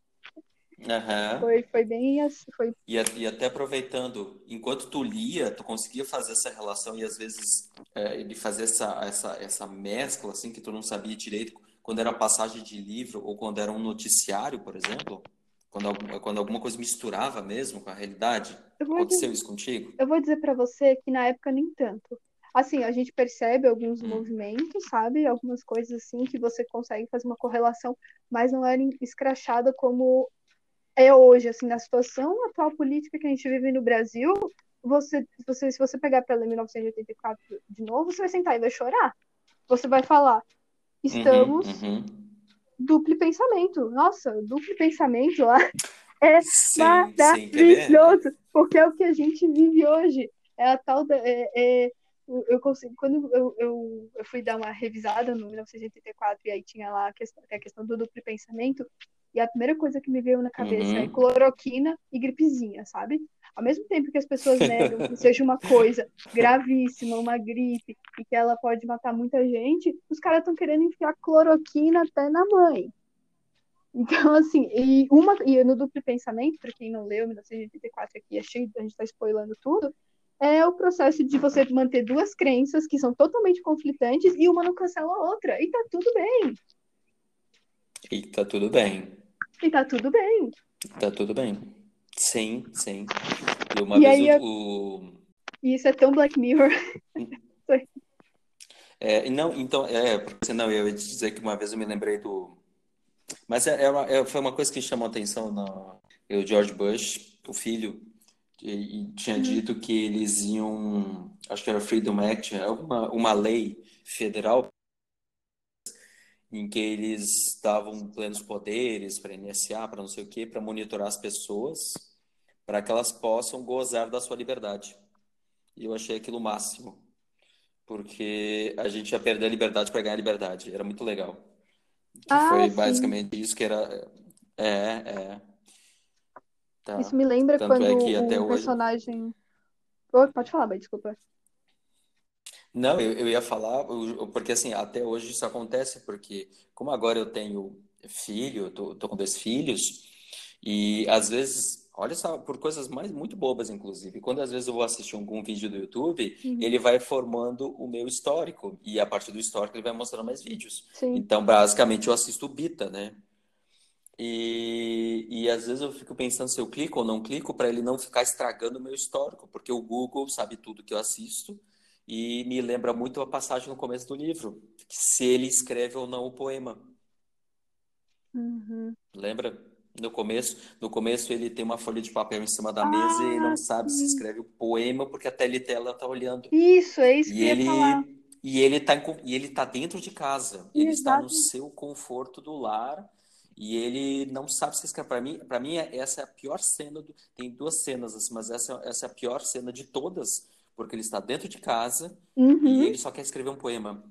Speaker 2: Aham.
Speaker 1: foi, foi bem assim, foi
Speaker 2: E, e até aproveitando, enquanto tu lia, tu conseguia fazer essa relação e às vezes é, ele fazia essa, essa, essa mescla assim que tu não sabia direito quando era passagem de livro ou quando era um noticiário, por exemplo, quando, quando alguma coisa misturava mesmo com a realidade.
Speaker 1: Eu vou dizer,
Speaker 2: Aconteceu isso contigo?
Speaker 1: eu vou dizer para você que na época nem tanto. Assim, a gente percebe alguns
Speaker 2: Hum.
Speaker 1: movimentos, sabe? Algumas coisas assim que você consegue fazer uma correlação, mas não era escrachada como é hoje, assim, na situação atual política que a gente vive no Brasil. Você, você, se você pegar para ler 1984 de novo, você vai sentar e vai chorar. Você vai falar, estamos
Speaker 2: Uhum, uhum.
Speaker 1: Duplo pensamento. Nossa, duplo pensamento lá é
Speaker 2: Sim, sim,
Speaker 1: maravilhoso, porque é o que a gente vive hoje. É a tal da. É, é- eu consigo, quando eu, eu, eu fui dar uma revisada no 1984 e aí tinha lá a questão, a questão do duplo pensamento, e a primeira coisa que me veio na cabeça é
Speaker 2: Uhum.
Speaker 1: cloroquina e gripezinha, sabe? Ao mesmo tempo que as pessoas negam que seja uma coisa gravíssima, uma gripe, e que ela pode matar muita gente, os caras estão querendo enfiar cloroquina até na mãe. Então, assim, e, uma, e no duplo pensamento, para quem não leu, 1984 aqui é cheio, a gente está spoilando tudo, é o processo de você manter duas crenças que são totalmente conflitantes e uma não cancela a outra. E tá tudo bem.
Speaker 2: E tá tudo bem.
Speaker 1: E tá tudo bem.
Speaker 2: Tá tudo bem. Sim, sim. E uma
Speaker 1: E
Speaker 2: vez
Speaker 1: aí,
Speaker 2: o,
Speaker 1: isso é tão Black Mirror.
Speaker 2: É, não, então, é, porque não, eu ia te dizer que uma vez eu me lembrei do. Mas é, é uma- é- foi uma coisa que chamou a atenção no o George Bush, o filho, e, e tinha
Speaker 1: Uhum.
Speaker 2: dito que eles iam, acho que era Freedom Act, é uma, uma lei federal em que eles davam plenos poderes para NSA, para não sei o quê, para monitorar as pessoas, para que elas possam gozar da sua liberdade. E eu achei aquilo máximo porque a gente ia perder a liberdade para ganhar a liberdade. Era muito legal.
Speaker 1: Ah,
Speaker 2: foi
Speaker 1: sim.
Speaker 2: basicamente isso que era. É, é. Tá.
Speaker 1: Isso me lembra
Speaker 2: Tanto
Speaker 1: quando
Speaker 2: é que até
Speaker 1: um personagem. Pode falar, mas desculpa.
Speaker 2: Não, eu, eu ia falar, porque assim, até hoje isso acontece, porque como agora eu tenho filho, tô, tô com dois filhos, e às vezes, olha só, por coisas mais muito bobas, inclusive, quando às vezes eu vou assistir algum vídeo do YouTube,
Speaker 1: Uhum.
Speaker 2: ele vai formando o meu histórico, e a partir do histórico ele vai mostrando mais vídeos.
Speaker 1: Sim.
Speaker 2: Então, basicamente, eu assisto o Bita, né? E, e às vezes eu fico pensando se eu clico ou não clico para ele não ficar estragando o meu histórico, porque o Google sabe tudo que eu assisto e me lembra muito a passagem no começo do livro, se ele escreve ou não o poema.
Speaker 1: Uhum.
Speaker 2: Lembra? No começo, no começo ele tem uma folha de papel em cima da mesa e não
Speaker 1: Ah,
Speaker 2: sabe se
Speaker 1: sim.
Speaker 2: escreve o poema porque a Telitela tá olhando.
Speaker 1: Isso, é isso que
Speaker 2: E
Speaker 1: ia
Speaker 2: ele
Speaker 1: falar.
Speaker 2: e ele tá e ele tá dentro de casa. Ele está no seu conforto do lar e ele não sabe se escreve. Para mim, para mim essa é a pior cena do... tem duas cenas assim, mas essa essa é a pior cena de todas, porque ele está dentro de casa e
Speaker 1: Uhum.
Speaker 2: ele só quer escrever um poema.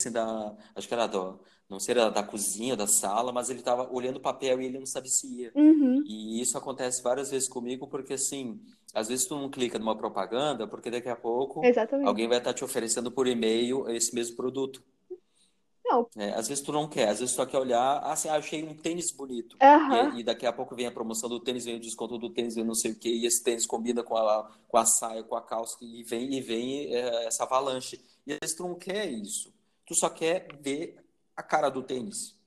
Speaker 2: Assim, da, acho que era do, não sei, era da cozinha, da sala, mas ele estava olhando o papel e ele não sabia se ia.
Speaker 1: Uhum.
Speaker 2: E isso acontece várias vezes comigo, porque assim, às vezes tu não clica numa propaganda, porque daqui a pouco
Speaker 1: Exatamente.
Speaker 2: alguém vai estar te oferecendo por e-mail esse mesmo produto.
Speaker 1: Não.
Speaker 2: É, às vezes tu não quer, às vezes tu só quer olhar, ah, assim, ah, achei um tênis bonito. E,
Speaker 1: Aham.
Speaker 2: e daqui a pouco vem a promoção do tênis, vem o desconto do tênis, vem não sei o quê, e esse tênis combina com a, com a saia, com a calça, e vem, e vem é, essa avalanche. E às vezes tu não quer isso. Tu só quer ver a cara do tênis,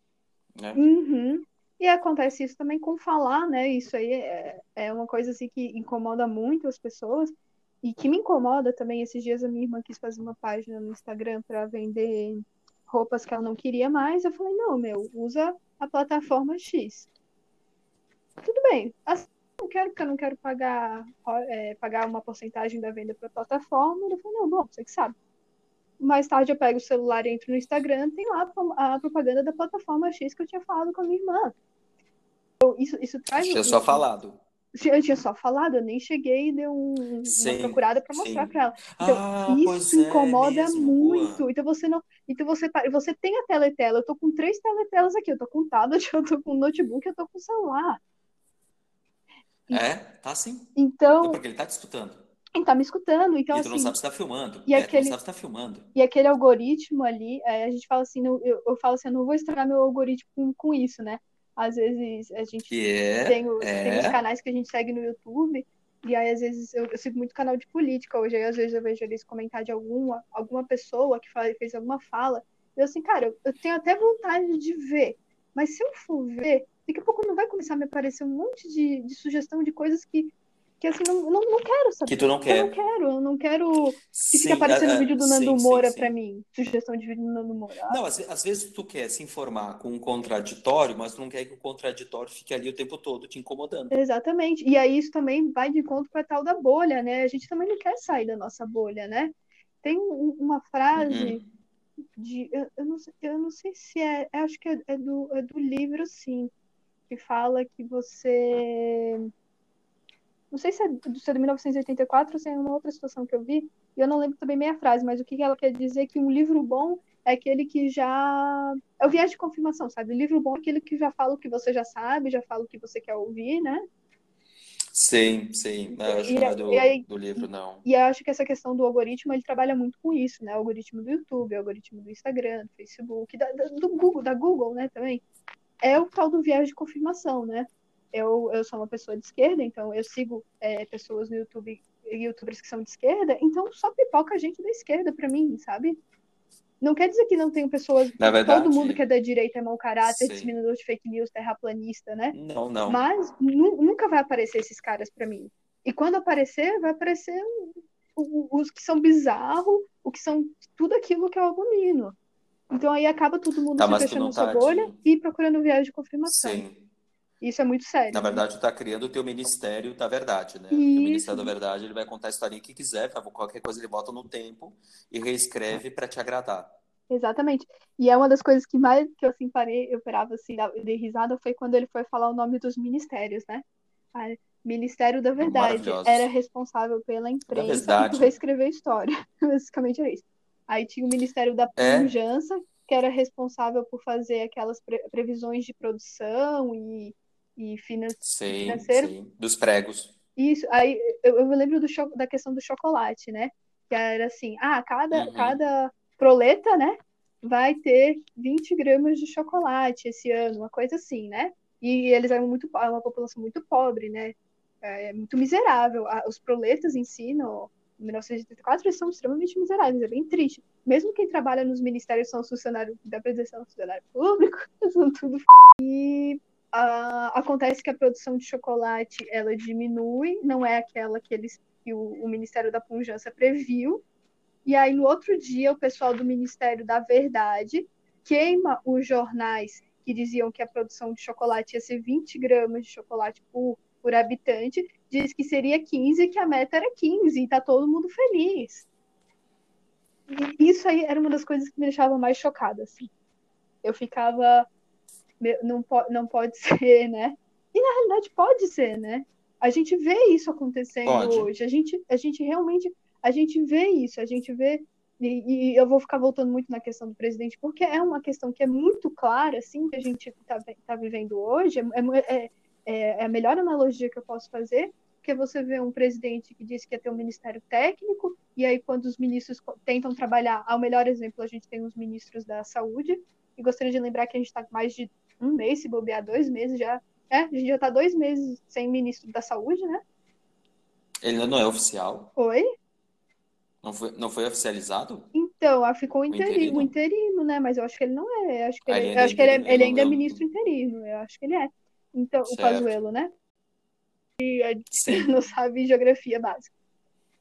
Speaker 2: né?
Speaker 1: Uhum. E acontece isso também com falar, né? Isso aí é, é uma coisa assim que incomoda muito as pessoas e que me incomoda também. Esses dias a minha irmã quis fazer uma página no Instagram para vender roupas que ela não queria mais. Eu falei, não, meu, usa a plataforma X. Tudo bem. Assim, não quero porque eu não quero pagar, é, pagar uma porcentagem da venda para a plataforma. Eu falei, não, bom, você que sabe. Mais tarde eu pego o celular e entro no Instagram, tem lá a propaganda da plataforma X que eu tinha falado com a minha irmã. Então, isso, isso traz.
Speaker 2: Tinha só falado.
Speaker 1: Eu tinha só falado, eu nem cheguei e dei um,
Speaker 2: Sim,
Speaker 1: uma procurada para mostrar para ela. Então,
Speaker 2: Ah,
Speaker 1: isso
Speaker 2: é
Speaker 1: incomoda
Speaker 2: mesmo,
Speaker 1: muito.
Speaker 2: boa.
Speaker 1: Então você não. Então você, você tem a teletela. Eu tô com três teletelas aqui. Eu tô com tablet, eu tô com notebook, eu tô com celular.
Speaker 2: É, tá sim.
Speaker 1: Então,
Speaker 2: Não, porque ele tá te escutando.
Speaker 1: ele tá me escutando. Então,
Speaker 2: E tu não
Speaker 1: assim,
Speaker 2: sabe se tá filmando.
Speaker 1: e
Speaker 2: É,
Speaker 1: aquele-
Speaker 2: não sabe se tá filmando.
Speaker 1: E aquele algoritmo ali, é, a gente fala assim, eu, eu falo assim, eu não vou estragar meu algoritmo com, com isso, né? Às vezes a gente
Speaker 2: Que é,
Speaker 1: tem, o- tem os
Speaker 2: é.
Speaker 1: canais que a gente segue no YouTube, e aí às vezes eu, eu sigo muito canal de política hoje, aí às vezes eu vejo eles comentar de alguma, alguma pessoa que fala- fez alguma fala, e eu assim, cara, eu, eu tenho até vontade de ver, mas se eu for ver, daqui a pouco não vai começar a me aparecer um monte de, de sugestão de coisas que, que assim, não, não, não quero saber.
Speaker 2: Que tu não
Speaker 1: Eu
Speaker 2: quer.
Speaker 1: não quero, eu não quero que
Speaker 2: Sim,
Speaker 1: fique aparecendo
Speaker 2: é,
Speaker 1: o vídeo do Nando
Speaker 2: sim,
Speaker 1: Moura
Speaker 2: sim.
Speaker 1: pra mim. Sugestão de vídeo do Nando Moura.
Speaker 2: Não, às, às vezes tu quer se informar com um contraditório, mas tu não quer que o contraditório fique ali o tempo todo te incomodando.
Speaker 1: Exatamente. E aí isso também vai de encontro com a tal da bolha, né? A gente também não quer sair da nossa bolha, né? Tem um- uma frase
Speaker 2: Uhum.
Speaker 1: de. Eu, eu não, sei- eu não sei se é. eu Acho que é, é do, é do livro, sim. Que fala que você. Não sei se é do se é de 1984 ou se é uma outra situação que eu vi. E eu não lembro também meia frase, mas o que ela quer dizer é que um livro bom é aquele que já. É o viés de confirmação, sabe? O livro bom é aquele que já fala o que você já sabe, já fala o que você quer ouvir, né?
Speaker 2: Sim, sim. Acho
Speaker 1: E,
Speaker 2: não é do,
Speaker 1: aí,
Speaker 2: do livro, não.
Speaker 1: E eu acho que essa questão do algoritmo, ele trabalha muito com isso, né? O algoritmo do YouTube, o algoritmo do Instagram, do Facebook, da- do Google, da Google, né, também. É o tal do viés de confirmação, né? Eu, eu sou uma pessoa de esquerda, então eu sigo é, pessoas no YouTube, youtubers que são de esquerda, então só pipoca gente da esquerda pra mim, sabe? Não quer dizer que não tem pessoas,
Speaker 2: Na
Speaker 1: todo
Speaker 2: verdade,
Speaker 1: mundo que é da direita é mau caráter,
Speaker 2: sim.
Speaker 1: disseminador de fake news, terraplanista, né?
Speaker 2: Não, não.
Speaker 1: Mas nu- nunca vai aparecer esses caras pra mim. E quando aparecer, vai aparecer os que são bizarros, o que são tudo aquilo que eu abomino. Então aí acaba todo mundo
Speaker 2: Tá,
Speaker 1: se fechando na sua
Speaker 2: tá
Speaker 1: bolha
Speaker 2: de...
Speaker 1: e procurando viés de confirmação.
Speaker 2: Sim.
Speaker 1: Isso é muito sério,
Speaker 2: Na
Speaker 1: né?
Speaker 2: verdade, tu tá criando o teu ministério da verdade, né? Porque o ministério
Speaker 1: Isso,
Speaker 2: da verdade, ele vai contar a historinha que quiser, qualquer coisa ele bota no tempo e reescreve pra te agradar.
Speaker 1: exatamente. E é uma das coisas que mais que eu assim parei, eu parava assim, de risada, foi quando ele foi falar o nome dos ministérios, né? Ah, Ministério da Verdade era responsável pela imprensa e por reescrever a história. Basicamente era isso. Aí tinha o Ministério da
Speaker 2: É,
Speaker 1: Pujança, que era responsável por fazer aquelas pre- previsões de produção e, e finan-
Speaker 2: sim,
Speaker 1: financeiro.
Speaker 2: sim. Dos pregos.
Speaker 1: Isso, aí eu, eu me lembro do da questão do chocolate, né? Que era assim, ah, cada,
Speaker 2: Uhum.
Speaker 1: cada proleta, né, vai ter 20 gramas de chocolate esse ano, uma coisa assim, né? E eles eram muito, po- uma população muito pobre, né? É, muito miserável. Os proletas em si, no, 1984, eles são extremamente miseráveis, é bem triste. Mesmo quem trabalha nos ministérios são funcionários da presidência, funcionário público, são tudo f... E uh, acontece que a produção de chocolate, ela diminui, não é aquela que eles que o, o Ministério da Pujança previu, e aí, no outro dia, o pessoal do Ministério da Verdade queima os jornais que diziam que a produção de chocolate ia ser 20 gramas de chocolate por, por habitante, diz que seria 15 e que a meta era 15, e tá todo mundo feliz. E isso aí era uma das coisas que me deixava mais chocada, assim. Eu ficava, não, po não pode ser, né? E na realidade pode ser, né? A gente vê isso acontecendo pode. hoje. A gente, a gente realmente a gente vê isso, a gente vê e, e, eu vou ficar voltando muito na questão do presidente, porque é uma questão que é muito clara, assim, que a gente está tá vivendo hoje. É, é, é, é, a melhor analogia que eu posso fazer, porque você vê um presidente que disse que ia ter um ministério técnico, e aí quando os ministros tentam trabalhar, ao melhor exemplo, a gente tem os ministros da saúde, e gostaria de lembrar que a gente está mais de um mês, se bobear dois meses já. É, a gente já está dois meses sem ministro da saúde, né?
Speaker 2: Ele ainda não é oficial.
Speaker 1: Oi?
Speaker 2: Não foi, não foi oficializado?
Speaker 1: Então, ficou o interino, o interino, né? Mas eu acho que ele não é. Eu acho que ele, eu acho que ele, é, ele ainda é ministro interino. Eu acho que ele é. Então, certo. o Pazuello, né? E a gente não sabe geografia básica.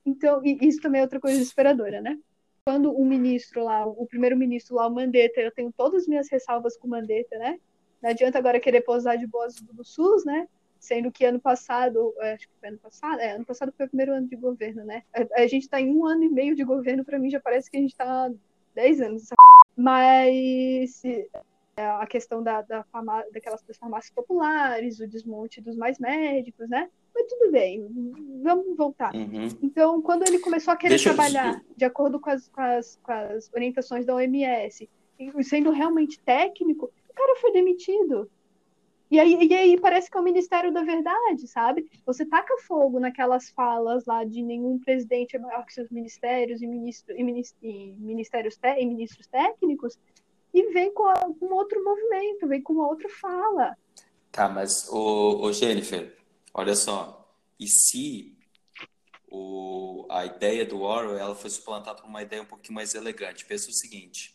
Speaker 1: Então, isso também é outra coisa desesperadora, né? Quando o ministro lá, o primeiro-ministro lá, o Mandetta, eu tenho todas as minhas ressalvas com o Mandetta, né? Não adianta agora querer posar de boas do SUS, né? sendo que ano passado, é, acho que foi ano passado, é, ano passado foi o primeiro ano de governo, né? A, a gente está em um ano e meio de governo, para mim já parece que a gente está dez anos. Mas é, a questão da, da farmá, daquelas das farmácias populares, o desmonte dos mais médicos, né? Mas tudo bem, vamos voltar.
Speaker 2: Uhum.
Speaker 1: Então, quando ele começou a querer Deixa trabalhar eu... de acordo com as, com, as, com as orientações da OMS, sendo realmente técnico, o cara foi demitido. E aí, e aí parece que é o Ministério da Verdade, sabe? Você taca fogo naquelas falas lá de nenhum presidente é maior que seus ministérios e, ministro, e, ministro, e ministérios te, e ministros técnicos e vem com, com outro movimento, vem com uma outra fala.
Speaker 2: Tá, mas, o, o Jennifer, olha só, e se o, a ideia do Orwell ela foi suplantada por uma ideia um pouquinho mais elegante? Pensa o seguinte,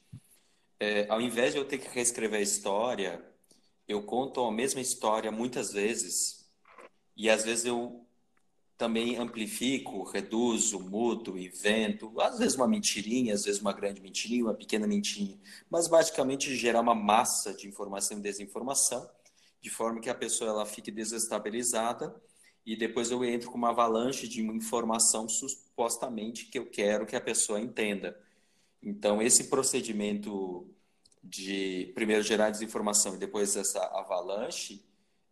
Speaker 2: é, ao invés de eu ter que reescrever a história eu conto a mesma história muitas vezes. E às vezes eu também amplifico, reduzo, mudo, invento, às vezes uma mentirinha, às vezes uma grande mentirinha, uma pequena mentirinha, mas basicamente gerar uma massa de informação e desinformação, de forma que a pessoa ela fique desestabilizada e depois eu entro com uma avalanche de informação supostamente que eu quero que a pessoa entenda. Então esse procedimento de primeiro gerar desinformação e depois essa avalanche,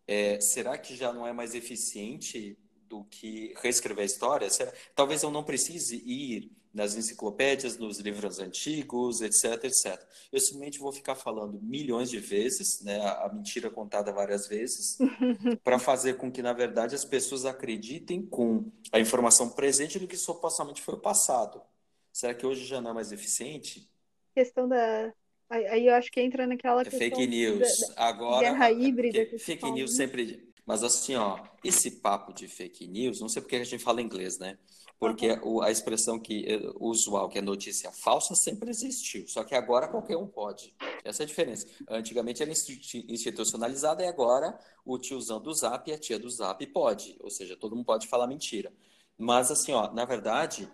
Speaker 2: é, será que já não é mais eficiente do que reescrever a história? Será? Talvez eu não precise ir nas enciclopédias, nos livros antigos, etc, etc. Eu simplesmente vou ficar falando milhões de vezes, né, a mentira contada várias vezes, para fazer com que, na verdade, as pessoas acreditem com a informação presente do que supostamente foi o passado. Será que hoje já não é mais eficiente?
Speaker 1: Questão da Aí eu acho que entra naquela é
Speaker 2: questão fake news. Da, da Agora,
Speaker 1: guerra híbrida.
Speaker 2: Que fake fala, news né? sempre. Mas assim, ó, esse papo de fake news, não sei porque a gente fala inglês, né? Porque uhum. a expressão que eh, usual, que é notícia falsa, sempre existiu. Só que agora qualquer um pode. Essa é a diferença. Antigamente era institucionalizada e agora o tiozão do Zap e a tia do Zap pode. Ou seja, todo mundo pode falar mentira. Mas assim, ó, na verdade,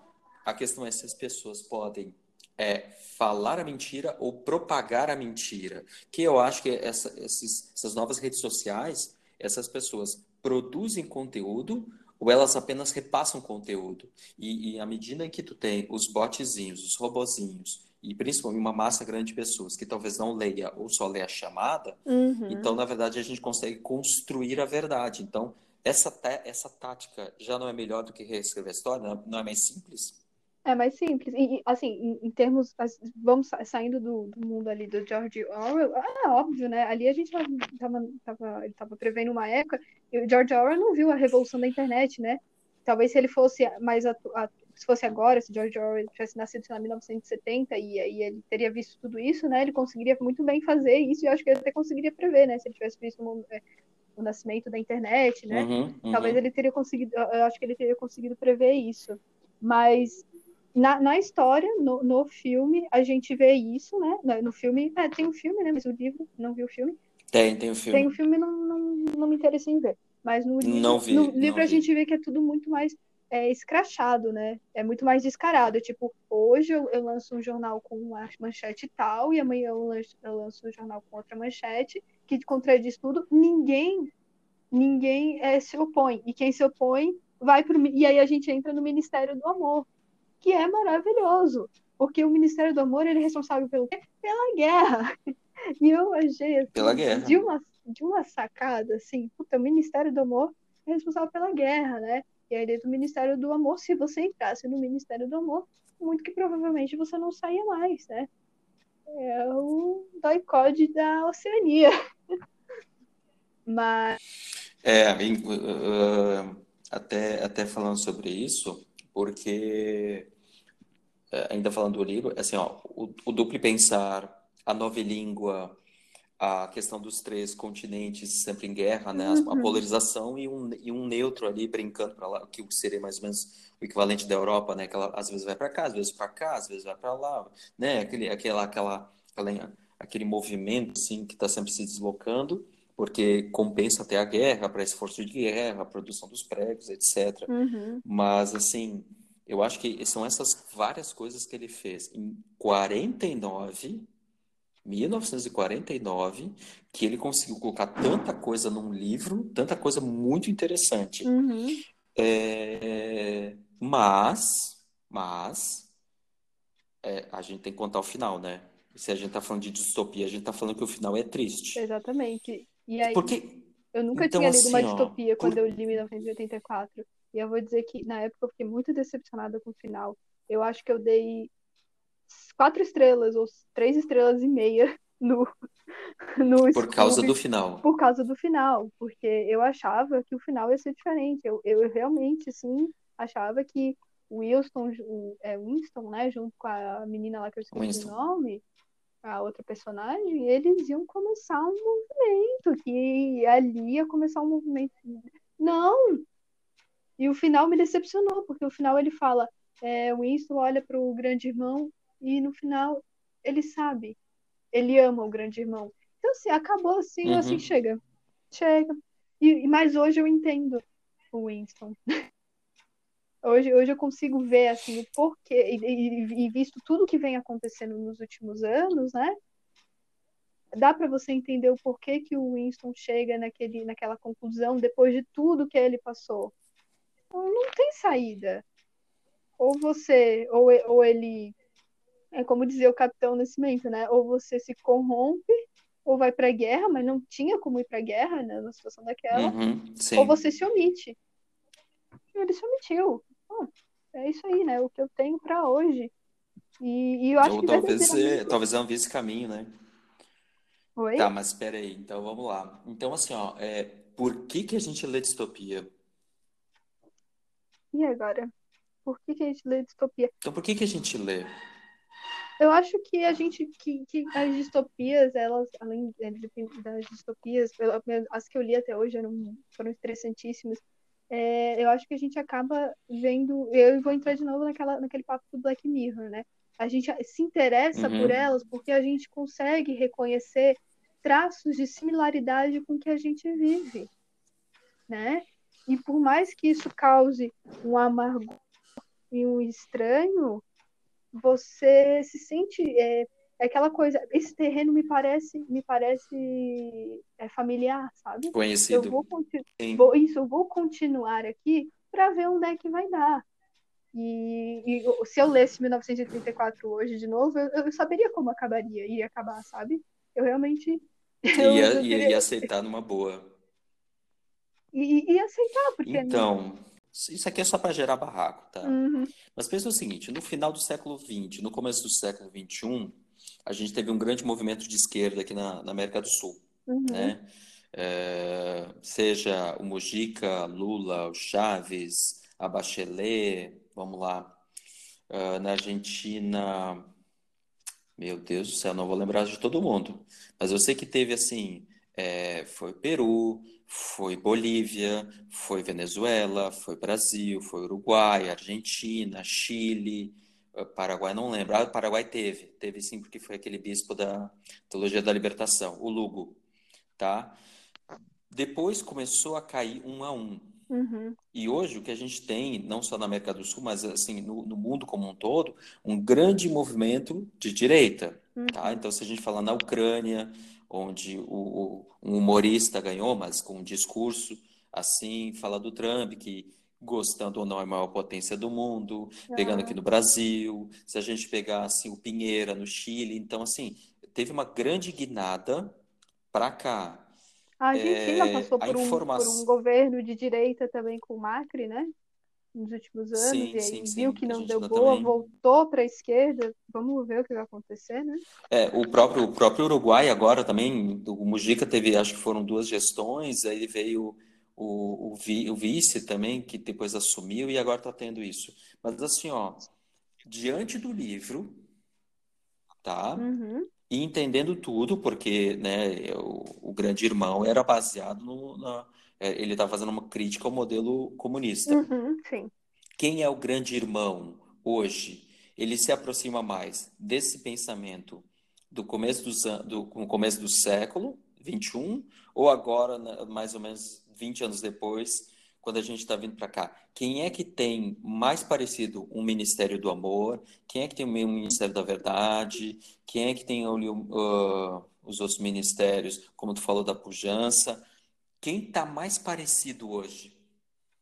Speaker 2: a questão é se as pessoas podem é falar a mentira ou propagar a mentira. Que eu acho que essa, esses, essas novas redes sociais, essas pessoas produzem conteúdo ou elas apenas repassam conteúdo. E, e à medida em que tu tem os botzinhos, os robozinhos, e principalmente uma massa grande de pessoas que talvez não leia ou só leia a chamada,
Speaker 1: uhum.
Speaker 2: então, na verdade, a gente consegue construir a verdade. Então, essa, essa tática já não é melhor do que reescrever a história? Não é mais simples?
Speaker 1: É mais simples. E, assim, em, em termos. Vamos saindo do, do, mundo ali do George Orwell. É óbvio, né? Ali a gente tava, tava, ele tava prevendo uma época. E o George Orwell não viu a revolução da internet, né? Talvez se ele fosse mais. Atu, se fosse agora, se George Orwell tivesse nascido em 1970 e, e ele teria visto tudo isso, né? Ele conseguiria muito bem fazer isso e eu acho que ele até conseguiria prever, né? Se ele tivesse visto o, é, o nascimento da internet, né?
Speaker 2: Uhum, uhum.
Speaker 1: Talvez ele teria conseguido. Eu acho que ele teria conseguido prever isso. Mas na, na história, no, no filme, a gente vê isso, né? No filme, é, tem um filme, né? Mas o livro, não vi o filme.
Speaker 2: Tem, tem o filme.
Speaker 1: Tem o filme, não, não, não me interessa em ver. Mas no livro,
Speaker 2: vi,
Speaker 1: no livro a gente vê que é tudo muito mais é, escrachado, né? É muito mais descarado. Tipo, hoje eu, eu lanço um jornal com uma manchete tal, e amanhã eu lanço, eu lanço um jornal com outra manchete, que contradiz tudo. Ninguém, ninguém é, se opõe. E quem se opõe vai pro. E aí a gente entra no Ministério do Amor, que é maravilhoso. Porque o Ministério do Amor ele é responsável pelo quê? Pela guerra. E eu achei assim,
Speaker 2: pela guerra.
Speaker 1: de uma de uma sacada assim, puta, o Ministério do Amor é responsável pela guerra, né? E aí dentro do Ministério do Amor, se você entrasse no Ministério do Amor, muito que provavelmente você não saia mais, né? É o doicode da Oceania. Mas.
Speaker 2: É, uh, até, até falando sobre isso, porque ainda falando do livro, assim, ó, o, o duplo pensar, a nova língua, a questão dos três continentes sempre em guerra, né? Uhum. A polarização e um, e um neutro ali brincando para lá, que seria mais ou menos o equivalente da Europa, né? Que ela às vezes vai para cá, às vezes para cá, às vezes vai para lá, né? Aquele, aquela, aquela, aquela, aquele movimento assim que está sempre se deslocando, porque compensa até a guerra, para esforço de guerra, a produção dos pregos, etc.
Speaker 1: Uhum.
Speaker 2: Mas assim eu acho que são essas várias coisas que ele fez. Em 49, 1949, que ele conseguiu colocar tanta coisa num livro, tanta coisa muito interessante.
Speaker 1: Uhum.
Speaker 2: É, mas, mas, é, a gente tem que contar o final, né? Se a gente tá falando de distopia, a gente tá falando que o final é triste.
Speaker 1: Exatamente. E aí,
Speaker 2: Porque,
Speaker 1: eu nunca
Speaker 2: então,
Speaker 1: tinha lido
Speaker 2: assim,
Speaker 1: uma
Speaker 2: ó,
Speaker 1: distopia quando
Speaker 2: por-
Speaker 1: eu li 1984. E eu vou dizer que na época eu fiquei muito decepcionada com o final. Eu acho que eu dei quatro estrelas ou três estrelas e meia no, no
Speaker 2: por causa
Speaker 1: Scooby
Speaker 2: do final.
Speaker 1: por causa do final, porque eu achava que o final ia ser diferente. Eu, eu realmente, assim, achava que o Winston, o, é Winston, né, junto com a menina lá que eu esqueci o nome, a outra personagem, eles iam começar um movimento, que ali ia começar um movimento. Não! E o final me decepcionou, porque o final ele fala, é, o Winston olha para o grande irmão e no final ele sabe, ele ama o grande irmão. Então, assim, acabou assim, assim,
Speaker 2: Uhum.
Speaker 1: chega, chega. E, mas hoje eu entendo o Winston. Hoje, hoje eu consigo ver assim o porquê e, e, e visto tudo que vem acontecendo nos últimos anos, né? Dá para você entender o porquê que o Winston chega naquele, naquela conclusão depois de tudo que ele passou. Então, não tem saída. Ou você, ou, ou ele, é como dizia o Capitão Nascimento, né? Ou você se corrompe, ou vai para a guerra, mas não tinha como ir para a guerra, né? Na situação daquela
Speaker 2: Uhum,
Speaker 1: ou você se omite. Ele se omitiu. Bom, é isso aí, né? O que eu tenho para hoje. E, e eu acho
Speaker 2: Ou
Speaker 1: que
Speaker 2: talvez, é,
Speaker 1: verdadeiramente...
Speaker 2: talvez não vi esse caminho, né?
Speaker 1: Oi?
Speaker 2: Tá, mas espera aí. Então vamos lá. Então assim, ó, é, por que que a gente lê distopia?
Speaker 1: E agora? Por que, que a gente lê distopia?
Speaker 2: Então por que que a gente lê?
Speaker 1: Eu acho que a gente que, que as distopias, elas, além das distopias, as que eu li até hoje eram, foram interessantíssimas. É, eu acho que a gente acaba vendo. Eu vou entrar de novo naquela, naquele papo do Black Mirror, né? A gente se interessa por
Speaker 2: Uhum.
Speaker 1: elas porque a gente consegue reconhecer traços de similaridade com o que a gente vive, né? E por mais que isso cause um amargor e um estranho, você se sente é, é aquela coisa. Esse terreno me parece me parece é, familiar, sabe? Eu
Speaker 2: Conhecido.
Speaker 1: vou, conti-
Speaker 2: Sim.
Speaker 1: vou isso, eu vou continuar aqui para ver onde é que vai dar. E, e eu- se eu lesse 1934 hoje de novo, eu, eu saberia como acabaria, ia acabar, sabe? Eu realmente eu,
Speaker 2: Ia,
Speaker 1: eu
Speaker 2: ia aceitar numa boa.
Speaker 1: E, e aceitar, porque
Speaker 2: Então, isso aqui é só para gerar barraco, tá?
Speaker 1: Uhum,
Speaker 2: Mas pensa o seguinte, no final do século XX, no começo do século XXI, a gente teve um grande movimento de esquerda aqui na, na América do Sul,
Speaker 1: uhum,
Speaker 2: né? É, seja o Mujica, Lula, o Chaves, a Bachelet, vamos lá. Ah, na Argentina, meu Deus do céu, não vou lembrar de todo mundo. Mas eu sei que teve assim, é, foi Peru, foi Bolívia, foi Venezuela, foi Brasil, foi Uruguai, Argentina, Chile, eh, Paraguai, não lembro. Ah, Paraguai teve, teve sim, porque foi aquele bispo da Teologia da Libertação, o Lugo, tá? Depois começou a cair um a um.
Speaker 1: Uhum.
Speaker 2: E hoje o que a gente tem, não só na América do Sul, mas assim no, no mundo como um todo, um grande movimento de direita,
Speaker 1: Uhum.
Speaker 2: tá? Então se a gente falar na Ucrânia, onde o, o, um humorista ganhou, mas com um discurso assim, fala do Trump que gostando ou não é a maior potência do mundo, pegando aqui no Brasil, se a gente pegar assim o Pinheira no Chile, então assim teve uma grande guinada para cá.
Speaker 1: A Argentina
Speaker 2: É,
Speaker 1: passou por um, por
Speaker 2: informação-
Speaker 1: um governo de direita também com o Macri, né? Nos últimos anos,
Speaker 2: Sim,
Speaker 1: e aí
Speaker 2: sim, sim.
Speaker 1: viu que
Speaker 2: A
Speaker 1: não deu
Speaker 2: Argentina
Speaker 1: boa,
Speaker 2: também.
Speaker 1: voltou para a esquerda. Vamos ver o que vai acontecer, né?
Speaker 2: É, o próprio, o próprio Uruguai agora também, o Mujica teve, acho que foram duas gestões, aí veio o, o, vi- o vice também, que depois assumiu e agora está tendo isso. Mas assim, ó, diante do livro, tá?
Speaker 1: Uhum.
Speaker 2: E entendendo tudo, porque, né, o, o Grande Irmão era baseado no, na, ele estava fazendo uma crítica ao modelo comunista.
Speaker 1: Uhum, sim.
Speaker 2: Quem é o grande irmão hoje? Ele se aproxima mais desse pensamento do começo, do, no começo do século XXI ou agora, né, mais ou menos 20 anos depois, quando a gente está vindo para cá? Quem é que tem mais parecido um Ministério do Amor? Quem é que tem o Ministério da Verdade? Quem é que tem uh, os outros ministérios, como tu falou, da pujança? Quem está mais parecido hoje?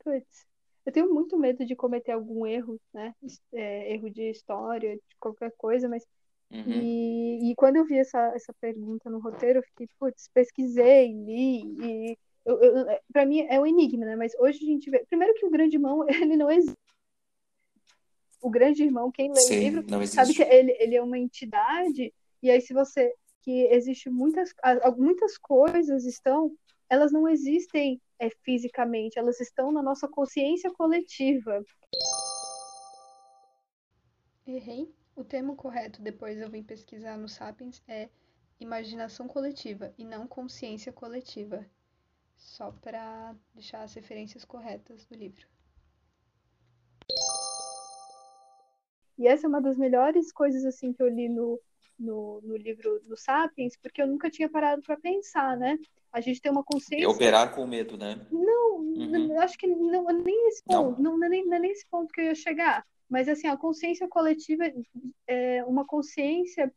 Speaker 1: Putz. Eu tenho muito medo de cometer algum erro, né? É, erro de história, de qualquer coisa, mas
Speaker 2: Uhum.
Speaker 1: E, e quando eu vi essa, essa pergunta no roteiro, eu fiquei, putz, pesquisei, li, e eu, eu, pra mim é um enigma, né? Mas hoje a gente vê. Primeiro que o grande irmão, ele não existe. O grande irmão, quem lê o
Speaker 2: Sim,
Speaker 1: livro,
Speaker 2: não
Speaker 1: sabe que ele, ele é uma entidade, e aí se você. que existe muitas, muitas coisas estão. Elas não existem é, fisicamente, elas estão na nossa consciência coletiva. Errei. O termo correto, depois eu vim pesquisar no Sapiens, é imaginação coletiva e não consciência coletiva. Só para deixar as referências corretas do livro. E essa é uma das melhores coisas assim que eu li no, no, no livro do Sapiens, porque eu nunca tinha parado para pensar, né? A gente tem uma
Speaker 2: É
Speaker 1: consciência.
Speaker 2: operar com medo, né?
Speaker 1: Não,
Speaker 2: Uhum.
Speaker 1: acho que não, nem esse ponto, não, não, é nem, é nem esse ponto que eu ia chegar. Mas assim, a consciência coletiva é uma consciência,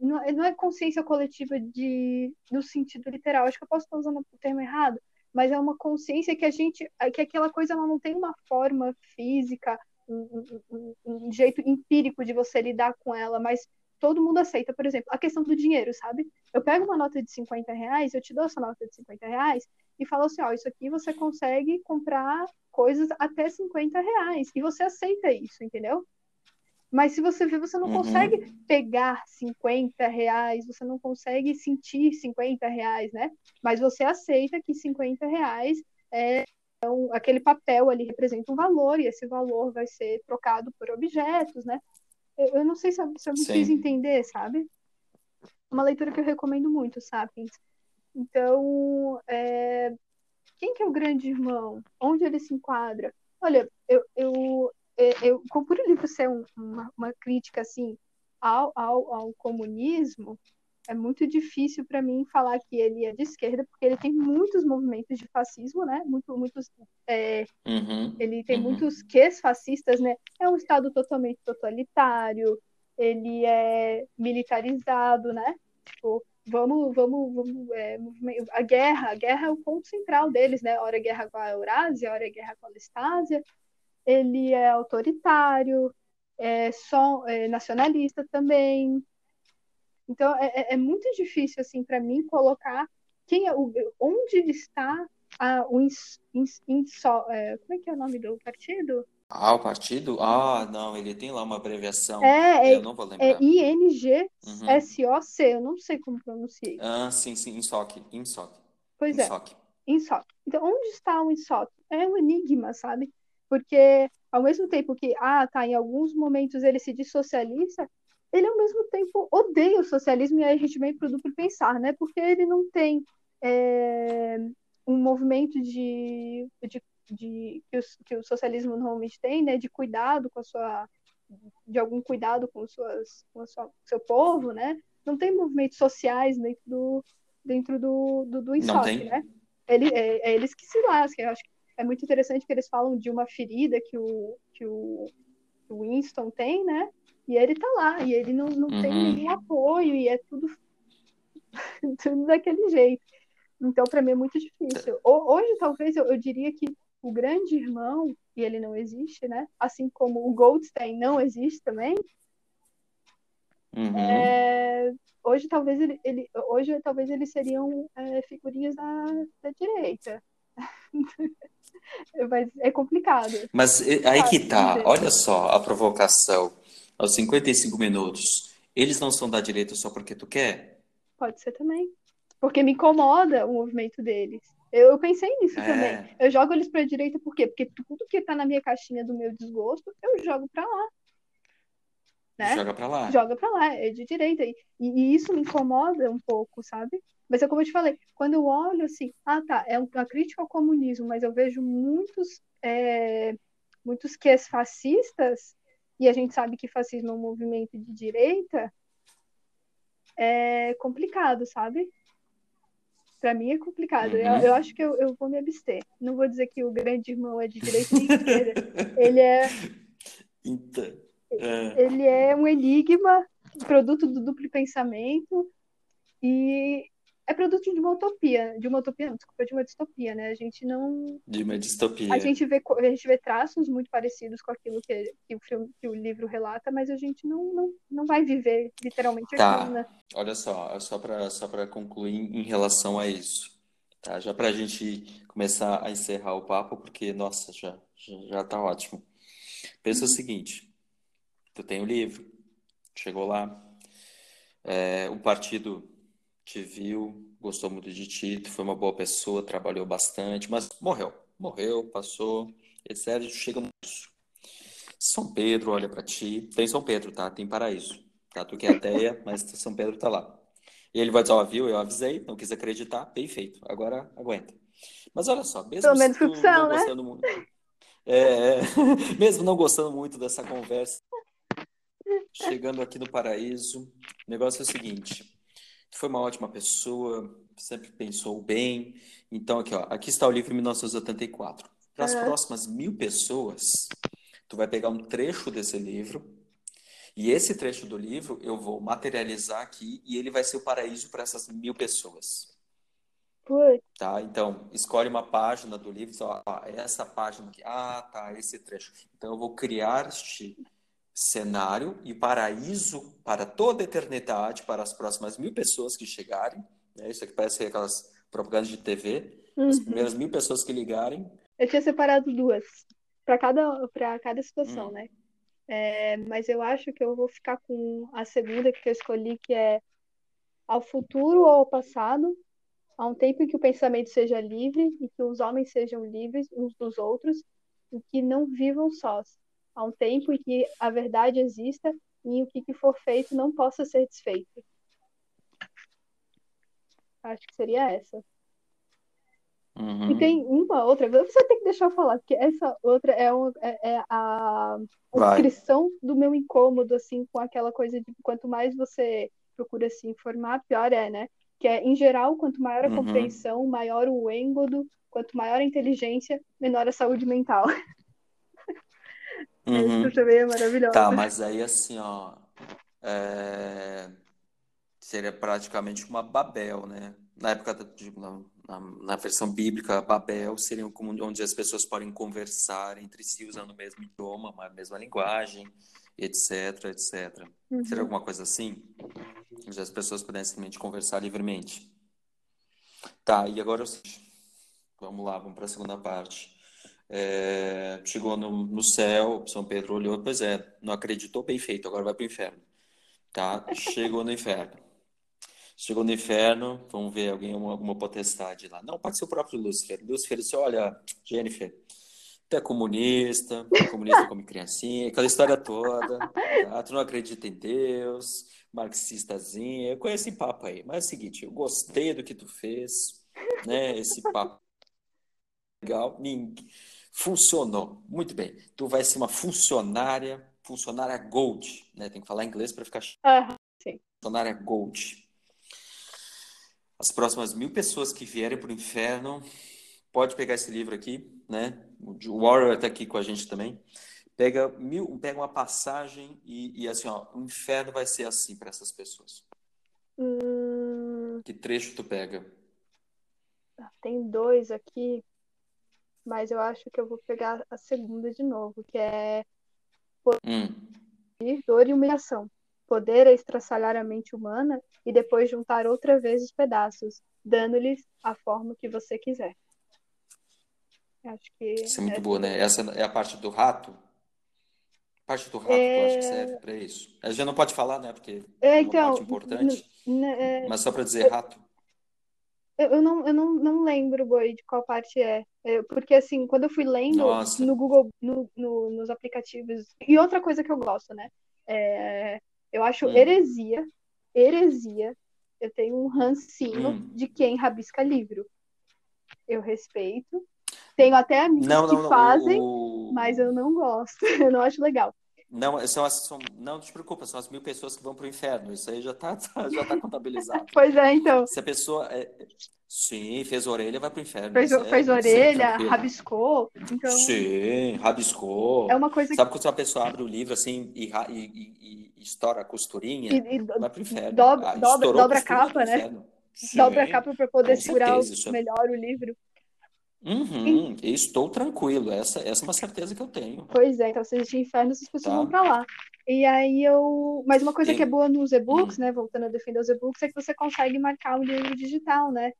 Speaker 1: não é, não é consciência coletiva de, no sentido literal, acho que eu posso estar usando o termo errado, mas é uma consciência que a gente, que aquela coisa ela não tem uma forma física, um, um, um, um jeito empírico de você lidar com ela, mas todo mundo aceita, por exemplo, a questão do dinheiro, sabe? Eu pego uma nota de 50 reais, eu te dou essa nota de 50 reais e falo assim, ó, isso aqui você consegue comprar coisas até 50 reais. E você aceita isso, entendeu? Mas se você vê, você não
Speaker 2: Uhum.
Speaker 1: consegue pegar 50 reais, você não consegue sentir 50 reais, né? Mas você aceita que 50 reais é um, aquele papel ali representa um valor, e esse valor vai ser trocado por objetos, né? Eu, eu não sei se eu, se eu me
Speaker 2: Sim.
Speaker 1: fiz entender, sabe? Uma leitura que eu recomendo muito, Sapiens. Então, é, quem que é o grande irmão? Onde ele se enquadra? Olha, eu, eu, é, eu, eu por o livro ser um, uma, uma crítica assim ao, ao, ao comunismo, é muito difícil para mim falar que ele é de esquerda, porque ele tem muitos movimentos de fascismo, né? Muito, muitos, é,
Speaker 2: Uhum.
Speaker 1: ele tem
Speaker 2: Uhum.
Speaker 1: muitos ques fascistas, né? É um estado totalmente totalitário, ele é militarizado, né? Tipo, vamos, vamos, vamos é, a guerra, a guerra é o ponto central deles, né? Ora é guerra com a Eurásia, ora é guerra com a Lestásia. Ele é autoritário, é só é nacionalista também. Então é, é- é muito difícil assim para mim colocar quem é o, onde está a, o ins, ins, inso- é, como é que é o nome do partido?
Speaker 2: Ah, o partido? Ah, não, ele tem lá uma abreviação.
Speaker 1: É, é,
Speaker 2: Eu não vou
Speaker 1: é
Speaker 2: lembrar.
Speaker 1: INGSOC, eu não sei como pronunciei.
Speaker 2: Ah, sim, sim, INSOC, INSOC,
Speaker 1: Pois é,
Speaker 2: INSOC.
Speaker 1: INSOC. Então, onde está o INSOC? É um enigma, sabe? Porque, ao mesmo tempo que, ah, tá, em alguns momentos ele se dissocializa, ele, ao mesmo tempo, odeia o socialismo, e aí a gente vem pro duplo pensar, né? Porque ele não tem é, um movimento de, de, de que, o, que, o, socialismo normalmente tem, né, de cuidado com a sua de algum cuidado com suas com a sua, seu povo, né? Não tem movimentos sociais dentro do dentro do do, do INSOC, né? Ele, é, é, eles que se lascam. Eu acho que é muito interessante que eles falam de uma ferida que o que o, que o Winston tem, né? E ele tá lá, e ele não, não uhum. tem nenhum apoio, e é tudo, tudo daquele jeito. Então, para mim, é muito difícil. Hoje, talvez, eu, eu diria que o grande irmão, e ele não existe, né? Assim como o Goldstein não existe também. Uhum. É, hoje, talvez, ele, ele, hoje, talvez eles seriam é, figurinhas da, da direita. Mas é complicado.
Speaker 2: Mas aí que tá, olha só a provocação. Aos 55 minutos, eles não são da direita só porque tu quer?
Speaker 1: Pode ser também. Porque me incomoda o movimento deles. Eu pensei nisso é. também. Eu jogo eles para a direita por quê? Porque tudo que tá na minha caixinha do meu desgosto, eu jogo para lá.
Speaker 2: Né? Joga para lá.
Speaker 1: Joga para lá, é de direita. E, e, isso me incomoda um pouco, sabe? Mas é como eu te falei, quando eu olho assim, ah tá, é uma crítica ao comunismo, mas eu vejo muitos, é, muitos que é fascistas, e a gente sabe que fascismo é um movimento de direita, é complicado, sabe? Para mim é complicado. Uhum. Eu, eu, acho que eu, eu vou me abster. Não vou dizer que o grande irmão é de direita de esquerda. Ele é.
Speaker 2: Então,
Speaker 1: é... Ele é um enigma, produto do duplo pensamento. E é produto de uma utopia, de uma utopia, não, desculpa, de uma distopia, né? A gente não.
Speaker 2: De uma distopia.
Speaker 1: A gente vê, a gente vê traços muito parecidos com aquilo que, que, o, filme, que o livro relata, mas a gente não, não, não vai viver literalmente
Speaker 2: tá. aquilo, né? Olha só, só para só concluir em relação a isso. Tá? Já para a gente começar a encerrar o papo, porque, nossa, já, já, já tá ótimo. Pensa o seguinte: tu tem o livro, chegou lá, é, o partido te viu, gostou muito de ti, tu foi uma boa pessoa, trabalhou bastante, mas morreu. Morreu, passou, etc. Chega São Pedro olha para ti. Tem São Pedro, tá? Tem paraíso. Tá? Tu que é ateia, mas São Pedro tá lá. E ele vai dizer, ó, oh, viu? Eu avisei, não quis acreditar, bem feito. Agora aguenta. Mas olha só, mesmo Pelo menos não né? gostando muito. É, mesmo não gostando muito dessa conversa, chegando aqui no paraíso, o negócio é o seguinte foi uma ótima pessoa, sempre pensou bem. Então, aqui, ó, aqui está o livro 1984. Para as uhum. próximas mil pessoas, tu vai pegar um trecho desse livro e esse trecho do livro eu vou materializar aqui e ele vai ser o paraíso para essas mil pessoas.
Speaker 1: Foi.
Speaker 2: Tá? Então, escolhe uma página do livro, ó, essa página aqui, ah, tá, esse trecho. Então, eu vou criar este cenário e paraíso para toda a eternidade, para as próximas mil pessoas que chegarem. Né? Isso aqui parece aquelas propagandas de TV. Uhum. As primeiras mil pessoas que ligarem.
Speaker 1: Eu tinha separado duas para cada, para cada situação, uhum. né? É, mas eu acho que eu vou ficar com a segunda que eu escolhi, que é ao futuro ou ao passado, a um tempo em que o pensamento seja livre e que os homens sejam livres uns dos outros e que não vivam sós há um tempo em que a verdade exista e o que, que for feito não possa ser desfeito. Acho que seria essa.
Speaker 2: Uhum.
Speaker 1: E tem uma outra, você tem que deixar eu falar, porque essa outra é, um, é, é a descrição do meu incômodo, assim, com aquela coisa de quanto mais você procura se informar, pior é, né? Que é, em geral, quanto maior a uhum. compreensão, maior o êngodo, quanto maior a inteligência, menor a saúde mental.
Speaker 2: Uhum.
Speaker 1: Isso também é maravilhoso.
Speaker 2: Tá, mas aí assim, ó. É... Seria praticamente uma Babel, né? Na época, de, na, na, na, versão bíblica, Babel seria como onde as pessoas podem conversar entre si usando o mesmo idioma, a mesma linguagem, etc, etc. Uhum. Seria alguma coisa assim? Onde as pessoas pudessem simplesmente conversar livremente. Tá, e agora vamos lá, vamos para a segunda parte. É, chegou no, no, céu, São Pedro olhou, pois é, não acreditou, bem feito, agora vai para o inferno. Tá? Chegou no inferno. Chegou no inferno, vamos ver alguém, alguma potestade lá. Não, pode ser o próprio Lúcifer. Lúcifer disse, olha, Jennifer, tu é comunista, comunista come criancinha, aquela história toda, tá? tu não acredita em Deus, marxistazinha, eu conheço esse papo aí. Mas é o seguinte, eu gostei do que tu fez, né, esse papo Legal. Funcionou. Muito bem. Tu vai ser uma funcionária, funcionária Gold, né? Tem que falar inglês para ficar.
Speaker 1: Sim.
Speaker 2: Funcionária Gold. As próximas mil pessoas que vierem para o inferno, pode pegar esse livro aqui, né? O Warrior está aqui com a gente também. Pega, mil, pega uma passagem e, e assim, ó, o inferno vai ser assim para essas pessoas.
Speaker 1: Hum,
Speaker 2: Que trecho tu pega?
Speaker 1: tem dois aqui, mas eu acho que eu vou pegar a segunda de novo, que é
Speaker 2: Hum.
Speaker 1: dor e humilhação. Poder é estraçalhar a mente humana e depois juntar outra vez os pedaços, dando-lhes a forma que você quiser. Acho que
Speaker 2: Isso é muito
Speaker 1: essa-
Speaker 2: boa, né? Essa é a parte do rato? A parte do rato,
Speaker 1: É.
Speaker 2: tu acha que serve para isso? A gente não pode falar, né? Porque
Speaker 1: É,
Speaker 2: é uma
Speaker 1: então,
Speaker 2: parte importante.
Speaker 1: é,
Speaker 2: Mas só para dizer rato.
Speaker 1: Eu, eu não, eu não, não lembro, Boi, de qual parte é. É, Porque, assim, quando eu fui lendo
Speaker 2: Nossa.
Speaker 1: no Google, no, no- nos aplicativos. E outra coisa que eu gosto, né? É, eu acho
Speaker 2: Hum.
Speaker 1: heresia, heresia. Eu tenho um rancinho
Speaker 2: Hum.
Speaker 1: de quem rabisca livro. Eu respeito. Tenho até amigos
Speaker 2: Não,
Speaker 1: que
Speaker 2: não, não.
Speaker 1: fazem,
Speaker 2: o-
Speaker 1: mas eu não gosto. Eu não acho legal.
Speaker 2: Não, são as, são... não te preocupa, são as mil pessoas que vão para o inferno. Isso aí já tá, tá- já tá contabilizado.
Speaker 1: Pois é, então.
Speaker 2: Se a pessoa é... sim fez orelha, vai para o inferno.
Speaker 1: Fez,
Speaker 2: é-
Speaker 1: fez orelha, rabiscou. Então,
Speaker 2: Sim, rabiscou.
Speaker 1: é uma coisa que.
Speaker 2: Sabe quando a pessoa abre o livro assim e, e, e- estoura a costurinha?
Speaker 1: E, e
Speaker 2: Vai pro inferno.
Speaker 1: dobra-
Speaker 2: Ah,
Speaker 1: dobra- dobra a capa, né?
Speaker 2: inferno.
Speaker 1: dobra a
Speaker 2: Sim.
Speaker 1: capa para poder segurar
Speaker 2: certeza, é-
Speaker 1: melhor o livro.
Speaker 2: Uhum, estou tranquilo. Essa, essa é uma certeza que eu tenho.
Speaker 1: Pois é, então se existe inferno, essas pessoas
Speaker 2: Tá.
Speaker 1: vão pra lá. E aí eu. Mas uma coisa que é boa nos e-books,
Speaker 2: Hum.
Speaker 1: né? Voltando a defender os e-books, é que você consegue marcar o livro digital, né?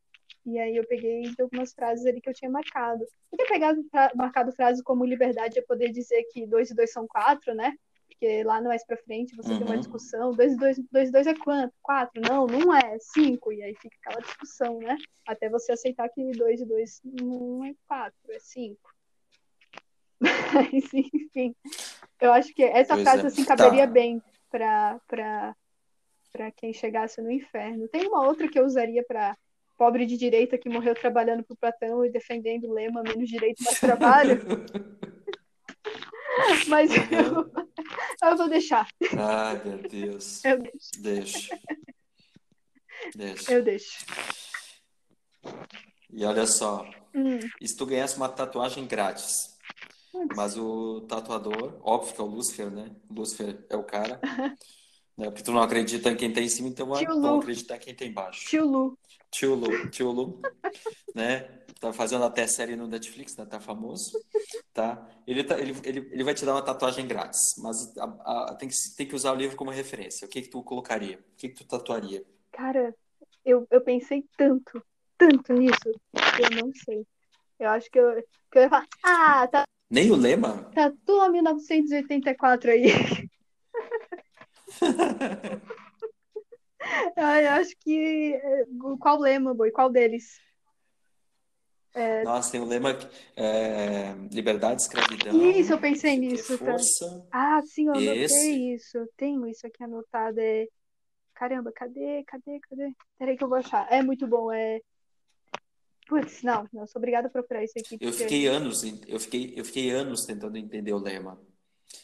Speaker 1: E aí eu peguei de algumas frases ali que eu tinha marcado. Eu tinha pegado, marcado frases como liberdade é poder dizer que dois e dois são quatro, né? Porque lá mais pra frente você tem uma
Speaker 2: Uhum.
Speaker 1: discussão. Dois e dois, dois e dois é quanto? Quatro? Não, não é. Cinco. E aí fica aquela discussão, né? Até você aceitar que dois e dois não é quatro, é cinco. Mas, enfim, eu acho que essa
Speaker 2: Pois
Speaker 1: frase
Speaker 2: é.
Speaker 1: assim caberia
Speaker 2: Tá.
Speaker 1: bem para para para quem chegasse no inferno. Tem uma outra que eu usaria para pobre de direita que morreu trabalhando pro Platão e defendendo o lema menos direito mais trabalho, mas eu, eu vou deixar,
Speaker 2: Ai, meu Deus.
Speaker 1: eu deixo,
Speaker 2: Deixa. Deixa.
Speaker 1: eu deixo.
Speaker 2: E olha só,
Speaker 1: Hum,
Speaker 2: e se tu ganhasse uma tatuagem grátis, mas o tatuador, óbvio que é o Lúcifer, né? Lúcifer é o cara, né? Porque tu não acredita em quem tá em cima, então
Speaker 1: Tio
Speaker 2: vamos
Speaker 1: Lu.
Speaker 2: acreditar em quem tá embaixo.
Speaker 1: tio Lu,
Speaker 2: Tio Lu, tio Lu, né? Tá fazendo até série no Netflix, né? Tá famoso, tá? Ele, tá, ele, ele, ele vai te dar uma tatuagem grátis, mas a- a- tem, que, tem que usar o livro como referência. O que que tu colocaria? O que que tu tatuaria?
Speaker 1: cara, eu, eu pensei tanto, tanto nisso, que eu não sei. Eu acho que eu, que eu ia falar, ah, tá,
Speaker 2: Nem o lema?
Speaker 1: tatua 1984 aí. Eu acho que. é, Qual lema, boi? Qual deles?
Speaker 2: Nossa, tem o lema é, liberdade, escravidão.
Speaker 1: Isso, eu pensei nisso, tá?
Speaker 2: Força.
Speaker 1: Ah, sim, eu anotei
Speaker 2: Esse.
Speaker 1: isso. Eu tenho isso aqui anotado. É... Caramba, cadê? Cadê? Cadê? Peraí que eu vou achar. É muito bom. É. Putz, não, não, sou obrigada a procurar isso aqui.
Speaker 2: Eu
Speaker 1: porque-
Speaker 2: fiquei anos, eu fiquei, eu fiquei anos tentando entender o lema.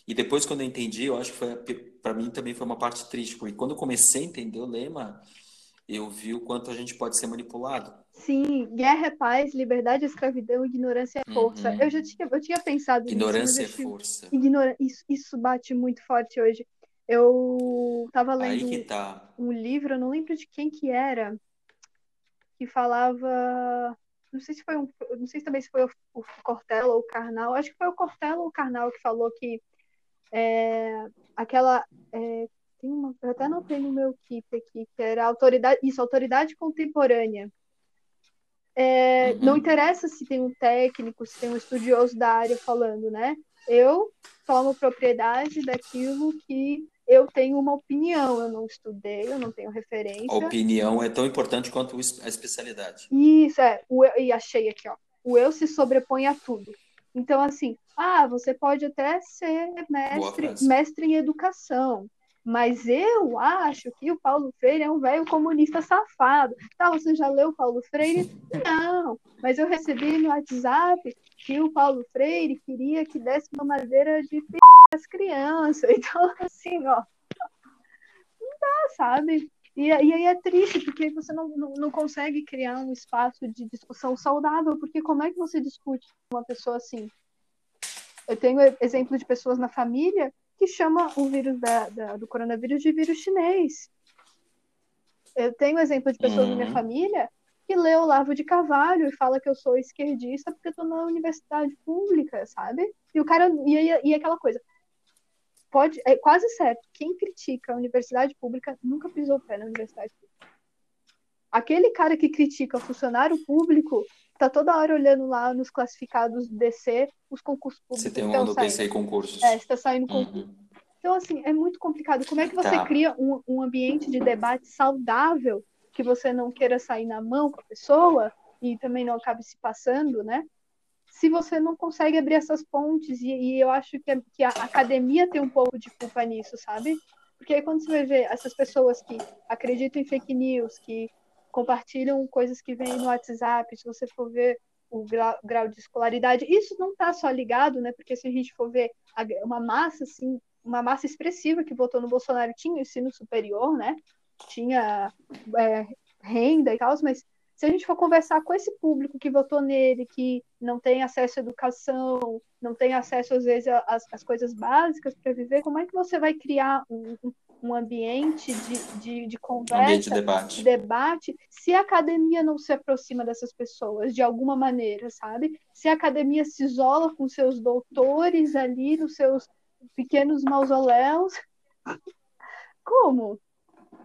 Speaker 2: E depois, quando eu entendi, eu acho que foi, para mim também foi uma parte triste, porque quando eu comecei a entender o lema, eu vi o quanto a gente pode ser manipulado.
Speaker 1: Sim, guerra é paz, liberdade é escravidão, ignorância é força.
Speaker 2: Uhum.
Speaker 1: Eu já tinha, eu tinha pensado nisso, mas
Speaker 2: Ignorância é força.
Speaker 1: ignora... isso, isso bate muito forte hoje. Eu tava
Speaker 2: Aí
Speaker 1: lendo
Speaker 2: tá.
Speaker 1: um livro, eu não lembro de quem que era, que falava, não sei se foi um, não sei também se foi o, o Cortella ou o Karnal, acho que foi o Cortella ou o Karnal que falou que é, aquela, é, tem uma, eu até anotei no meu keep aqui, que era autoridade, isso, autoridade contemporânea. É, não
Speaker 2: Uhum.
Speaker 1: interessa se tem um técnico, se tem um estudioso da área falando, né? Eu tomo propriedade daquilo que eu tenho uma opinião, eu não estudei, eu não tenho
Speaker 2: A
Speaker 1: referência.
Speaker 2: opinião é tão importante quanto a especialidade.
Speaker 1: Isso, é, o e achei aqui, ó. O eu se sobrepõe a tudo. Então, assim, ah, você pode até ser mestre, mestre em educação, Mas eu acho que o Paulo Freire é um velho comunista safado. Tá, você já leu o Paulo Freire? Não. Mas eu recebi no WhatsApp que o Paulo Freire queria que desse uma madeira de p as crianças. Então, assim, ó. Não dá, sabe? E, e aí é triste, porque você não, não, não consegue criar um espaço de discussão saudável, porque como é que você discute com uma pessoa assim? Eu tenho exemplo de pessoas na família que chama o vírus da, da, do coronavírus de vírus chinês. Eu tenho exemplo de pessoas uhum. na minha família que lê Olavo de Carvalho e fala que eu sou esquerdista porque eu tô na universidade pública, sabe? E o cara e, e aquela coisa. Pode, é quase certo, quem critica a universidade pública nunca pisou pé na universidade pública. Aquele cara que critica o funcionário público tá toda hora olhando lá nos classificados DC os concursos públicos.
Speaker 2: Você tem um no PC concursos.
Speaker 1: É, está saindo uhum. concurso. Então, assim, é muito complicado. Como é que você tá. cria um, um ambiente de debate saudável que você não queira sair na mão com a pessoa e também não acabe se passando, né? Se você não consegue abrir essas pontes, e, e eu acho que a, que a academia tem um pouco de culpa nisso, sabe? Porque aí quando você vai ver essas pessoas que acreditam em fake news, que compartilham coisas que vêm no WhatsApp, se você for ver o grau, grau de escolaridade, isso não está só ligado, né? Porque se a gente for ver uma massa, assim, uma massa expressiva que votou no Bolsonaro tinha ensino superior, né? Tinha é, renda e tal, mas se a gente for conversar com esse público que votou nele, que não tem acesso à educação, não tem acesso, às vezes, às, às coisas básicas para viver, como é que você vai criar um, um ambiente de, de, de conversa,
Speaker 2: ambiente de debate.
Speaker 1: de debate, se a academia não se aproxima dessas pessoas de alguma maneira, sabe? Se a academia se isola com seus doutores ali, nos seus pequenos mausoléus, como?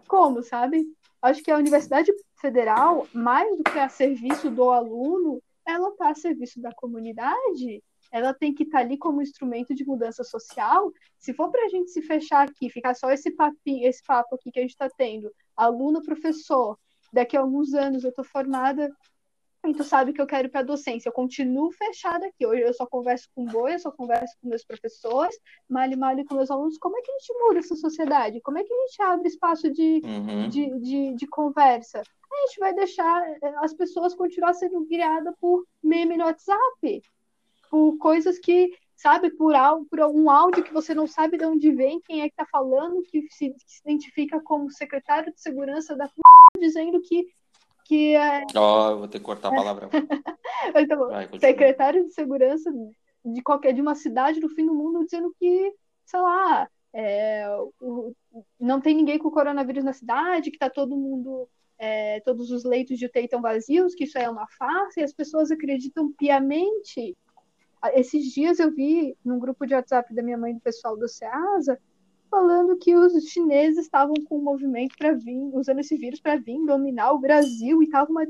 Speaker 1: Como, sabe? Acho que a Universidade Federal, mais do que a serviço do aluno, ela está a serviço da comunidade ela tem que estar tá ali como instrumento de mudança social. Se for para a gente se fechar aqui, ficar só esse papinho, esse papo aqui que a gente está tendo, aluno, professor, daqui a alguns anos eu estou formada e tu sabe que eu quero ir para a docência. Eu continuo fechada aqui. Hoje eu só converso com boi, eu só converso com meus professores, mal e mal com meus alunos. Como é que a gente muda essa sociedade? Como é que a gente abre espaço de, uhum. de, de, de, conversa? A gente vai deixar eh, as pessoas continuar sendo guiadas por meme no WhatsApp. Por coisas que, sabe, por, por um áudio que você não sabe de onde vem, quem é que tá falando, que se, que se identifica como secretário de segurança da dizendo que que é...
Speaker 2: Ó, oh, vou ter que cortar a palavra.
Speaker 1: então, Vai, secretário de segurança de qualquer de uma cidade do fim do mundo dizendo que, sei lá, é, o, não tem ninguém com coronavírus na cidade, que tá todo mundo é, todos os leitos de UTI estão vazios, que isso é uma farsa, e as pessoas acreditam piamente esses dias eu vi num grupo de WhatsApp da minha mãe do pessoal do SEASA falando que os chineses estavam com um movimento para vir, usando esse vírus para vir dominar o Brasil e estavam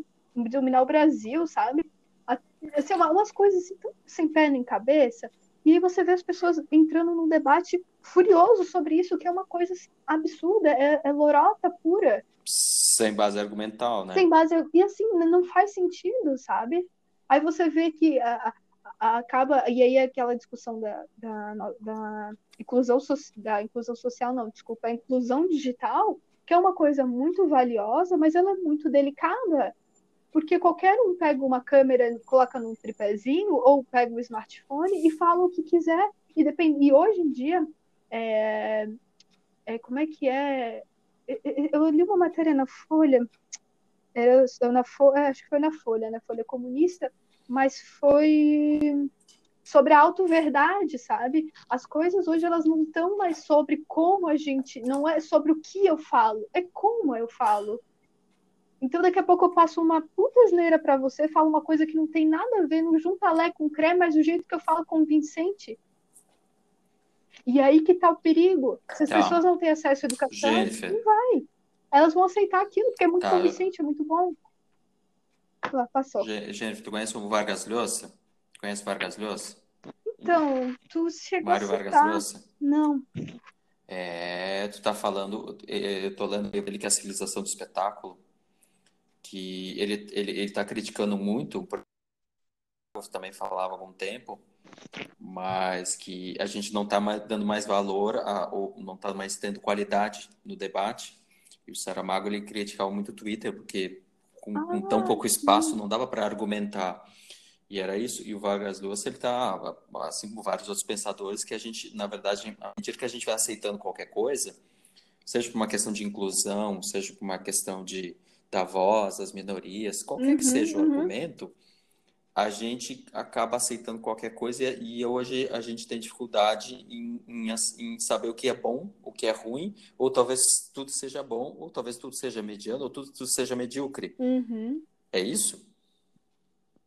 Speaker 1: dominar o Brasil, sabe? Assim, umas coisas assim, tão sem pé nem cabeça. E aí você vê as pessoas entrando num debate furioso sobre isso, que é uma coisa assim, absurda, é, é lorota pura.
Speaker 2: Sem base argumental, né?
Speaker 1: Sem base. E assim, não faz sentido, sabe? Aí você vê que a, acaba e aí aquela discussão da, da, da, inclusão da inclusão social não desculpa a inclusão digital que é uma coisa muito valiosa mas ela é muito delicada porque qualquer um pega uma câmera coloca num tripézinho ou pega um smartphone e fala o que quiser e depende e hoje em dia é, é como é que é eu li uma matéria na Folha era na Folha, acho que foi na Folha, na Folha Comunista, mas foi sobre a auto-verdade, sabe? As coisas hoje elas não estão mais sobre como a gente, não é sobre o que eu falo, é como eu falo. Então daqui a pouco eu passo uma puta asneira para você, falo uma coisa que não tem nada a ver, não junta lé com creme, mas o jeito que eu falo convincente. E aí que tá o perigo. Se as tá. pessoas não têm acesso à educação, Jennifer. não vai. Elas vão aceitar aquilo, porque é muito tá. convincente, é muito bom. Lá, passou.
Speaker 2: Jennifer, tu conhece o Vargas Llosa? Conhece Vargas Llosa?
Speaker 1: Então, tu chegou
Speaker 2: Mário
Speaker 1: a
Speaker 2: citar... Vargas Llosa?
Speaker 1: Não.
Speaker 2: É, tu tá falando, eu tô lendo ele que é a civilização do espetáculo, que ele, ele, ele tá criticando muito, também falava há algum tempo, mas que a gente não está dando mais valor a, ou não está mais tendo qualidade no debate. E o Saramago ele criticava muito o Twitter porque com, ah, com tão pouco espaço não dava para argumentar. E era isso. E o Vargas Llosa ele está assim como vários outros pensadores que a gente, na verdade, à medida que a gente vai aceitando qualquer coisa, seja por uma questão de inclusão, seja por uma questão de da voz, das minorias, qualquer uhum, que seja o uhum. argumento, a gente acaba aceitando qualquer coisa e hoje a gente tem dificuldade em, em, em, saber o que é bom, o que é ruim, ou talvez tudo seja bom, ou talvez tudo seja mediano, ou tudo, tudo seja medíocre.
Speaker 1: Uhum.
Speaker 2: É isso?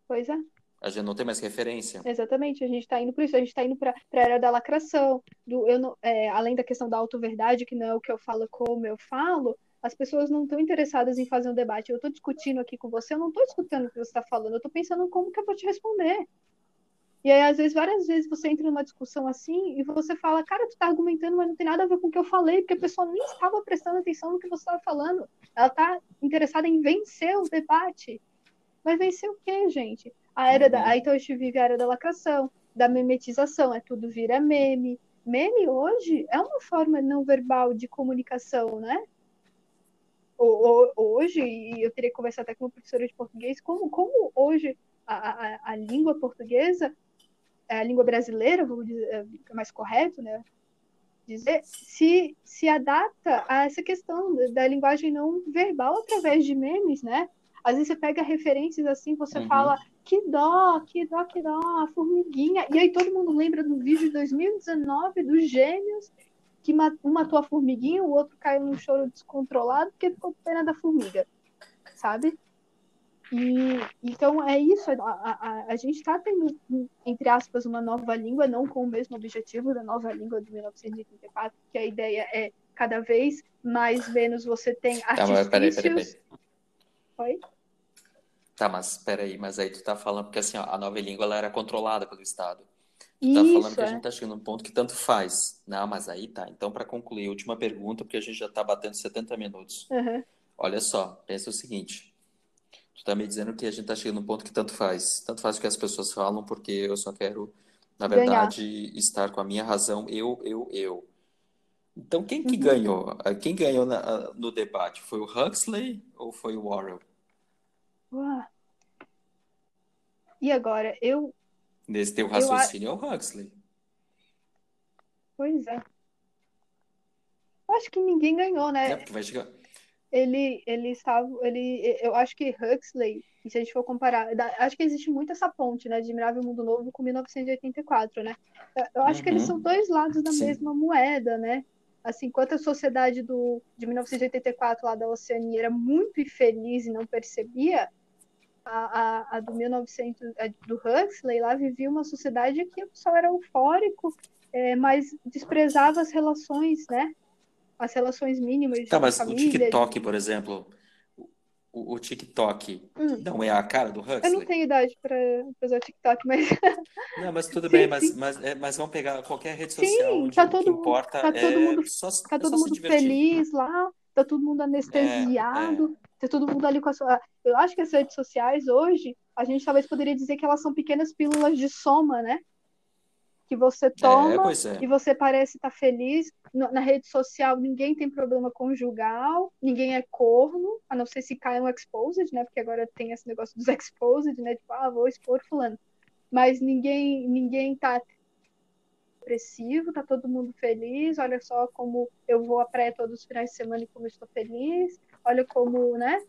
Speaker 1: Pois é.
Speaker 2: A gente não tem mais referência.
Speaker 1: Exatamente, a gente está indo por isso, a gente está indo para a era da lacração, do, eu não, é, além da questão da auto-verdade, que não é o que eu falo como eu falo, as pessoas não estão interessadas em fazer um debate. Eu estou discutindo aqui com você, eu não estou escutando o que você está falando, eu estou pensando como que eu vou te responder. E aí, às vezes, várias vezes você entra numa discussão assim e você fala, cara, tu está argumentando, mas não tem nada a ver com o que eu falei, porque a pessoa nem estava prestando atenção no que você estava falando. Ela está interessada em vencer o debate. Mas vencer o quê, gente? A era da... Aí então a gente vive a era da lacração, da memetização, é tudo vira meme. Meme hoje é uma forma não verbal de comunicação, né? Hoje, e eu teria que conversar até com uma professora de português, como, como hoje a, a, a língua portuguesa, é a língua brasileira, vamos dizer, é mais correto, né? Dizer, se, se adapta a essa questão da linguagem não verbal através de memes, né? Às vezes você pega referências assim, você uhum. fala que dó, que dó, que dó, a formiguinha. E aí todo mundo lembra do vídeo de 2019 dos gêmeos que um matou a formiguinha, o outro caiu num choro descontrolado porque ficou com pena da formiga, sabe? E então é isso, a, a, a gente está tendo, entre aspas, uma nova língua, não com o mesmo objetivo da nova língua de 1934, que a ideia é cada vez mais menos você tem artifícios... Tá, mas peraí, peraí, peraí. Oi?
Speaker 2: Tá, mas peraí, mas aí tu tá falando, porque assim, ó, a nova língua ela era controlada pelo Estado. Tu tá falando que a é. gente tá chegando num ponto que tanto faz. Não, mas aí tá. Então, para concluir, última pergunta, porque a gente já tá batendo 70 minutos.
Speaker 1: Uhum.
Speaker 2: Olha só, pensa o seguinte. Tu tá me dizendo que a gente tá chegando num ponto que tanto faz. Tanto faz o que as pessoas falam, porque eu só quero, na verdade, Ganhar. estar com a minha razão, eu, eu, eu. Então, quem que uhum. ganhou? Quem ganhou na, no debate? Foi o Huxley ou foi o Warren?
Speaker 1: Uau. E agora, eu
Speaker 2: Nesse teu raciocínio eu... é o Huxley.
Speaker 1: Pois é. Acho que ninguém ganhou, né?
Speaker 2: É porque vai chegar.
Speaker 1: Ele, ele estava, ele, eu acho que Huxley, se a gente for comparar, acho que existe muito essa ponte, né, Admirável Mundo Novo com 1984, né? Eu acho uhum. que eles uhum. são dois lados da Sim. mesma moeda, né? Assim, enquanto a sociedade do, de 1984 lá da Oceania era muito infeliz e não percebia, a, a, a do 1900, a do Huxley, lá vivia uma sociedade que o pessoal era eufórico, é, mas desprezava as relações, né? As relações mínimas
Speaker 2: tá, mas família. o TikTok, por exemplo, o, o TikTok hum. não é a cara do Huxley?
Speaker 1: Eu não tenho idade para usar o TikTok, mas...
Speaker 2: Não, mas tudo sim, bem, mas, mas, é, mas vamos pegar qualquer rede social sim, tá todo, o que importa tá todo é
Speaker 1: mundo,
Speaker 2: só,
Speaker 1: tá
Speaker 2: é
Speaker 1: todo mundo feliz lá, tá todo mundo anestesiado, é, é. Tá todo mundo ali com a sua. Eu acho que as redes sociais hoje, a gente talvez poderia dizer que elas são pequenas pílulas de soma, né? Que você é, toma é, e você parece estar tá feliz. Na rede social, ninguém tem problema conjugal, ninguém é corno, a não ser se cai um exposed, né? Porque agora tem esse negócio dos exposed, né? Tipo, ah, vou expor fulano. Mas ninguém, ninguém tá depressivo, tá todo mundo feliz, olha só como eu vou à praia todos os finais de semana e como eu estou feliz olha como, né?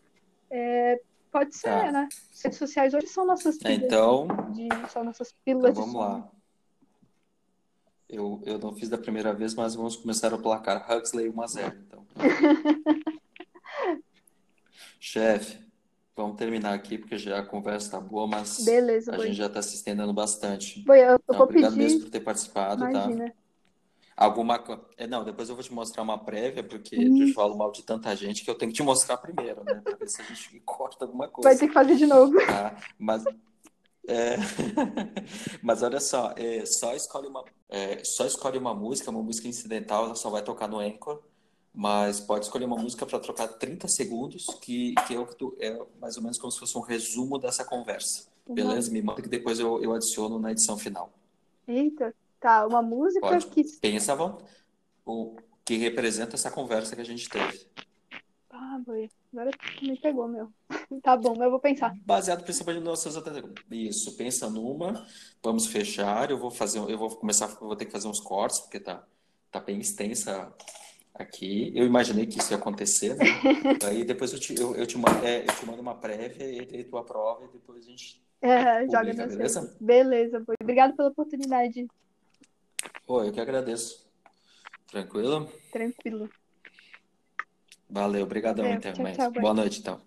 Speaker 1: É, pode ser, tá. né? As redes sociais hoje são nossas
Speaker 2: pílulas. Então,
Speaker 1: de, são nossas pílulas
Speaker 2: então vamos lá. Eu, eu não fiz da primeira vez, mas vamos começar o placar. Huxley 1 a 0 então. Chefe, vamos terminar aqui, porque já a conversa tá boa, mas
Speaker 1: Beleza,
Speaker 2: a gente já está se estendendo bastante.
Speaker 1: Foi, eu, eu
Speaker 2: então,
Speaker 1: vou
Speaker 2: obrigado
Speaker 1: pedir...
Speaker 2: mesmo por ter participado, tá? Imagina. tá? Alguma é, Não, depois eu vou te mostrar uma prévia, porque eu falo mal de tanta gente que eu tenho que te mostrar primeiro, né? Pra ver se a gente corta alguma coisa.
Speaker 1: Vai ter que fazer de novo.
Speaker 2: Tá? Mas. É... Mas olha só, é, só, escolhe uma, é, só escolhe uma música, uma música incidental, ela só vai tocar no Anchor, mas pode escolher uma música para trocar 30 segundos, que, que é, é mais ou menos como se fosse um resumo dessa conversa. Uhum. Beleza? Me manda que depois eu, eu adiciono na edição final.
Speaker 1: Eita, tá, uma música
Speaker 2: Pode.
Speaker 1: que.
Speaker 2: Pensa o que representa essa conversa que a gente teve.
Speaker 1: Ah, boi. Agora tu me pegou, meu. Tá bom, eu vou pensar.
Speaker 2: Baseado principalmente nos nossos Isso, pensa numa, vamos fechar, eu vou fazer, eu vou começar, eu vou ter que fazer uns cortes, porque tá, tá bem extensa aqui. Eu imaginei que isso ia acontecer, né? Aí depois eu te, eu, eu te, mando, é, eu te mando uma prévia e, e tu aprova e depois a gente
Speaker 1: É, joga na
Speaker 2: beleza?
Speaker 1: Beleza, boi. Obrigado pela oportunidade.
Speaker 2: Pô, eu que agradeço. Tranquilo?
Speaker 1: Tranquilo.
Speaker 2: Valeu, obrigadão
Speaker 1: Valeu,
Speaker 2: então,
Speaker 1: tchau, tchau,
Speaker 2: boa noite então.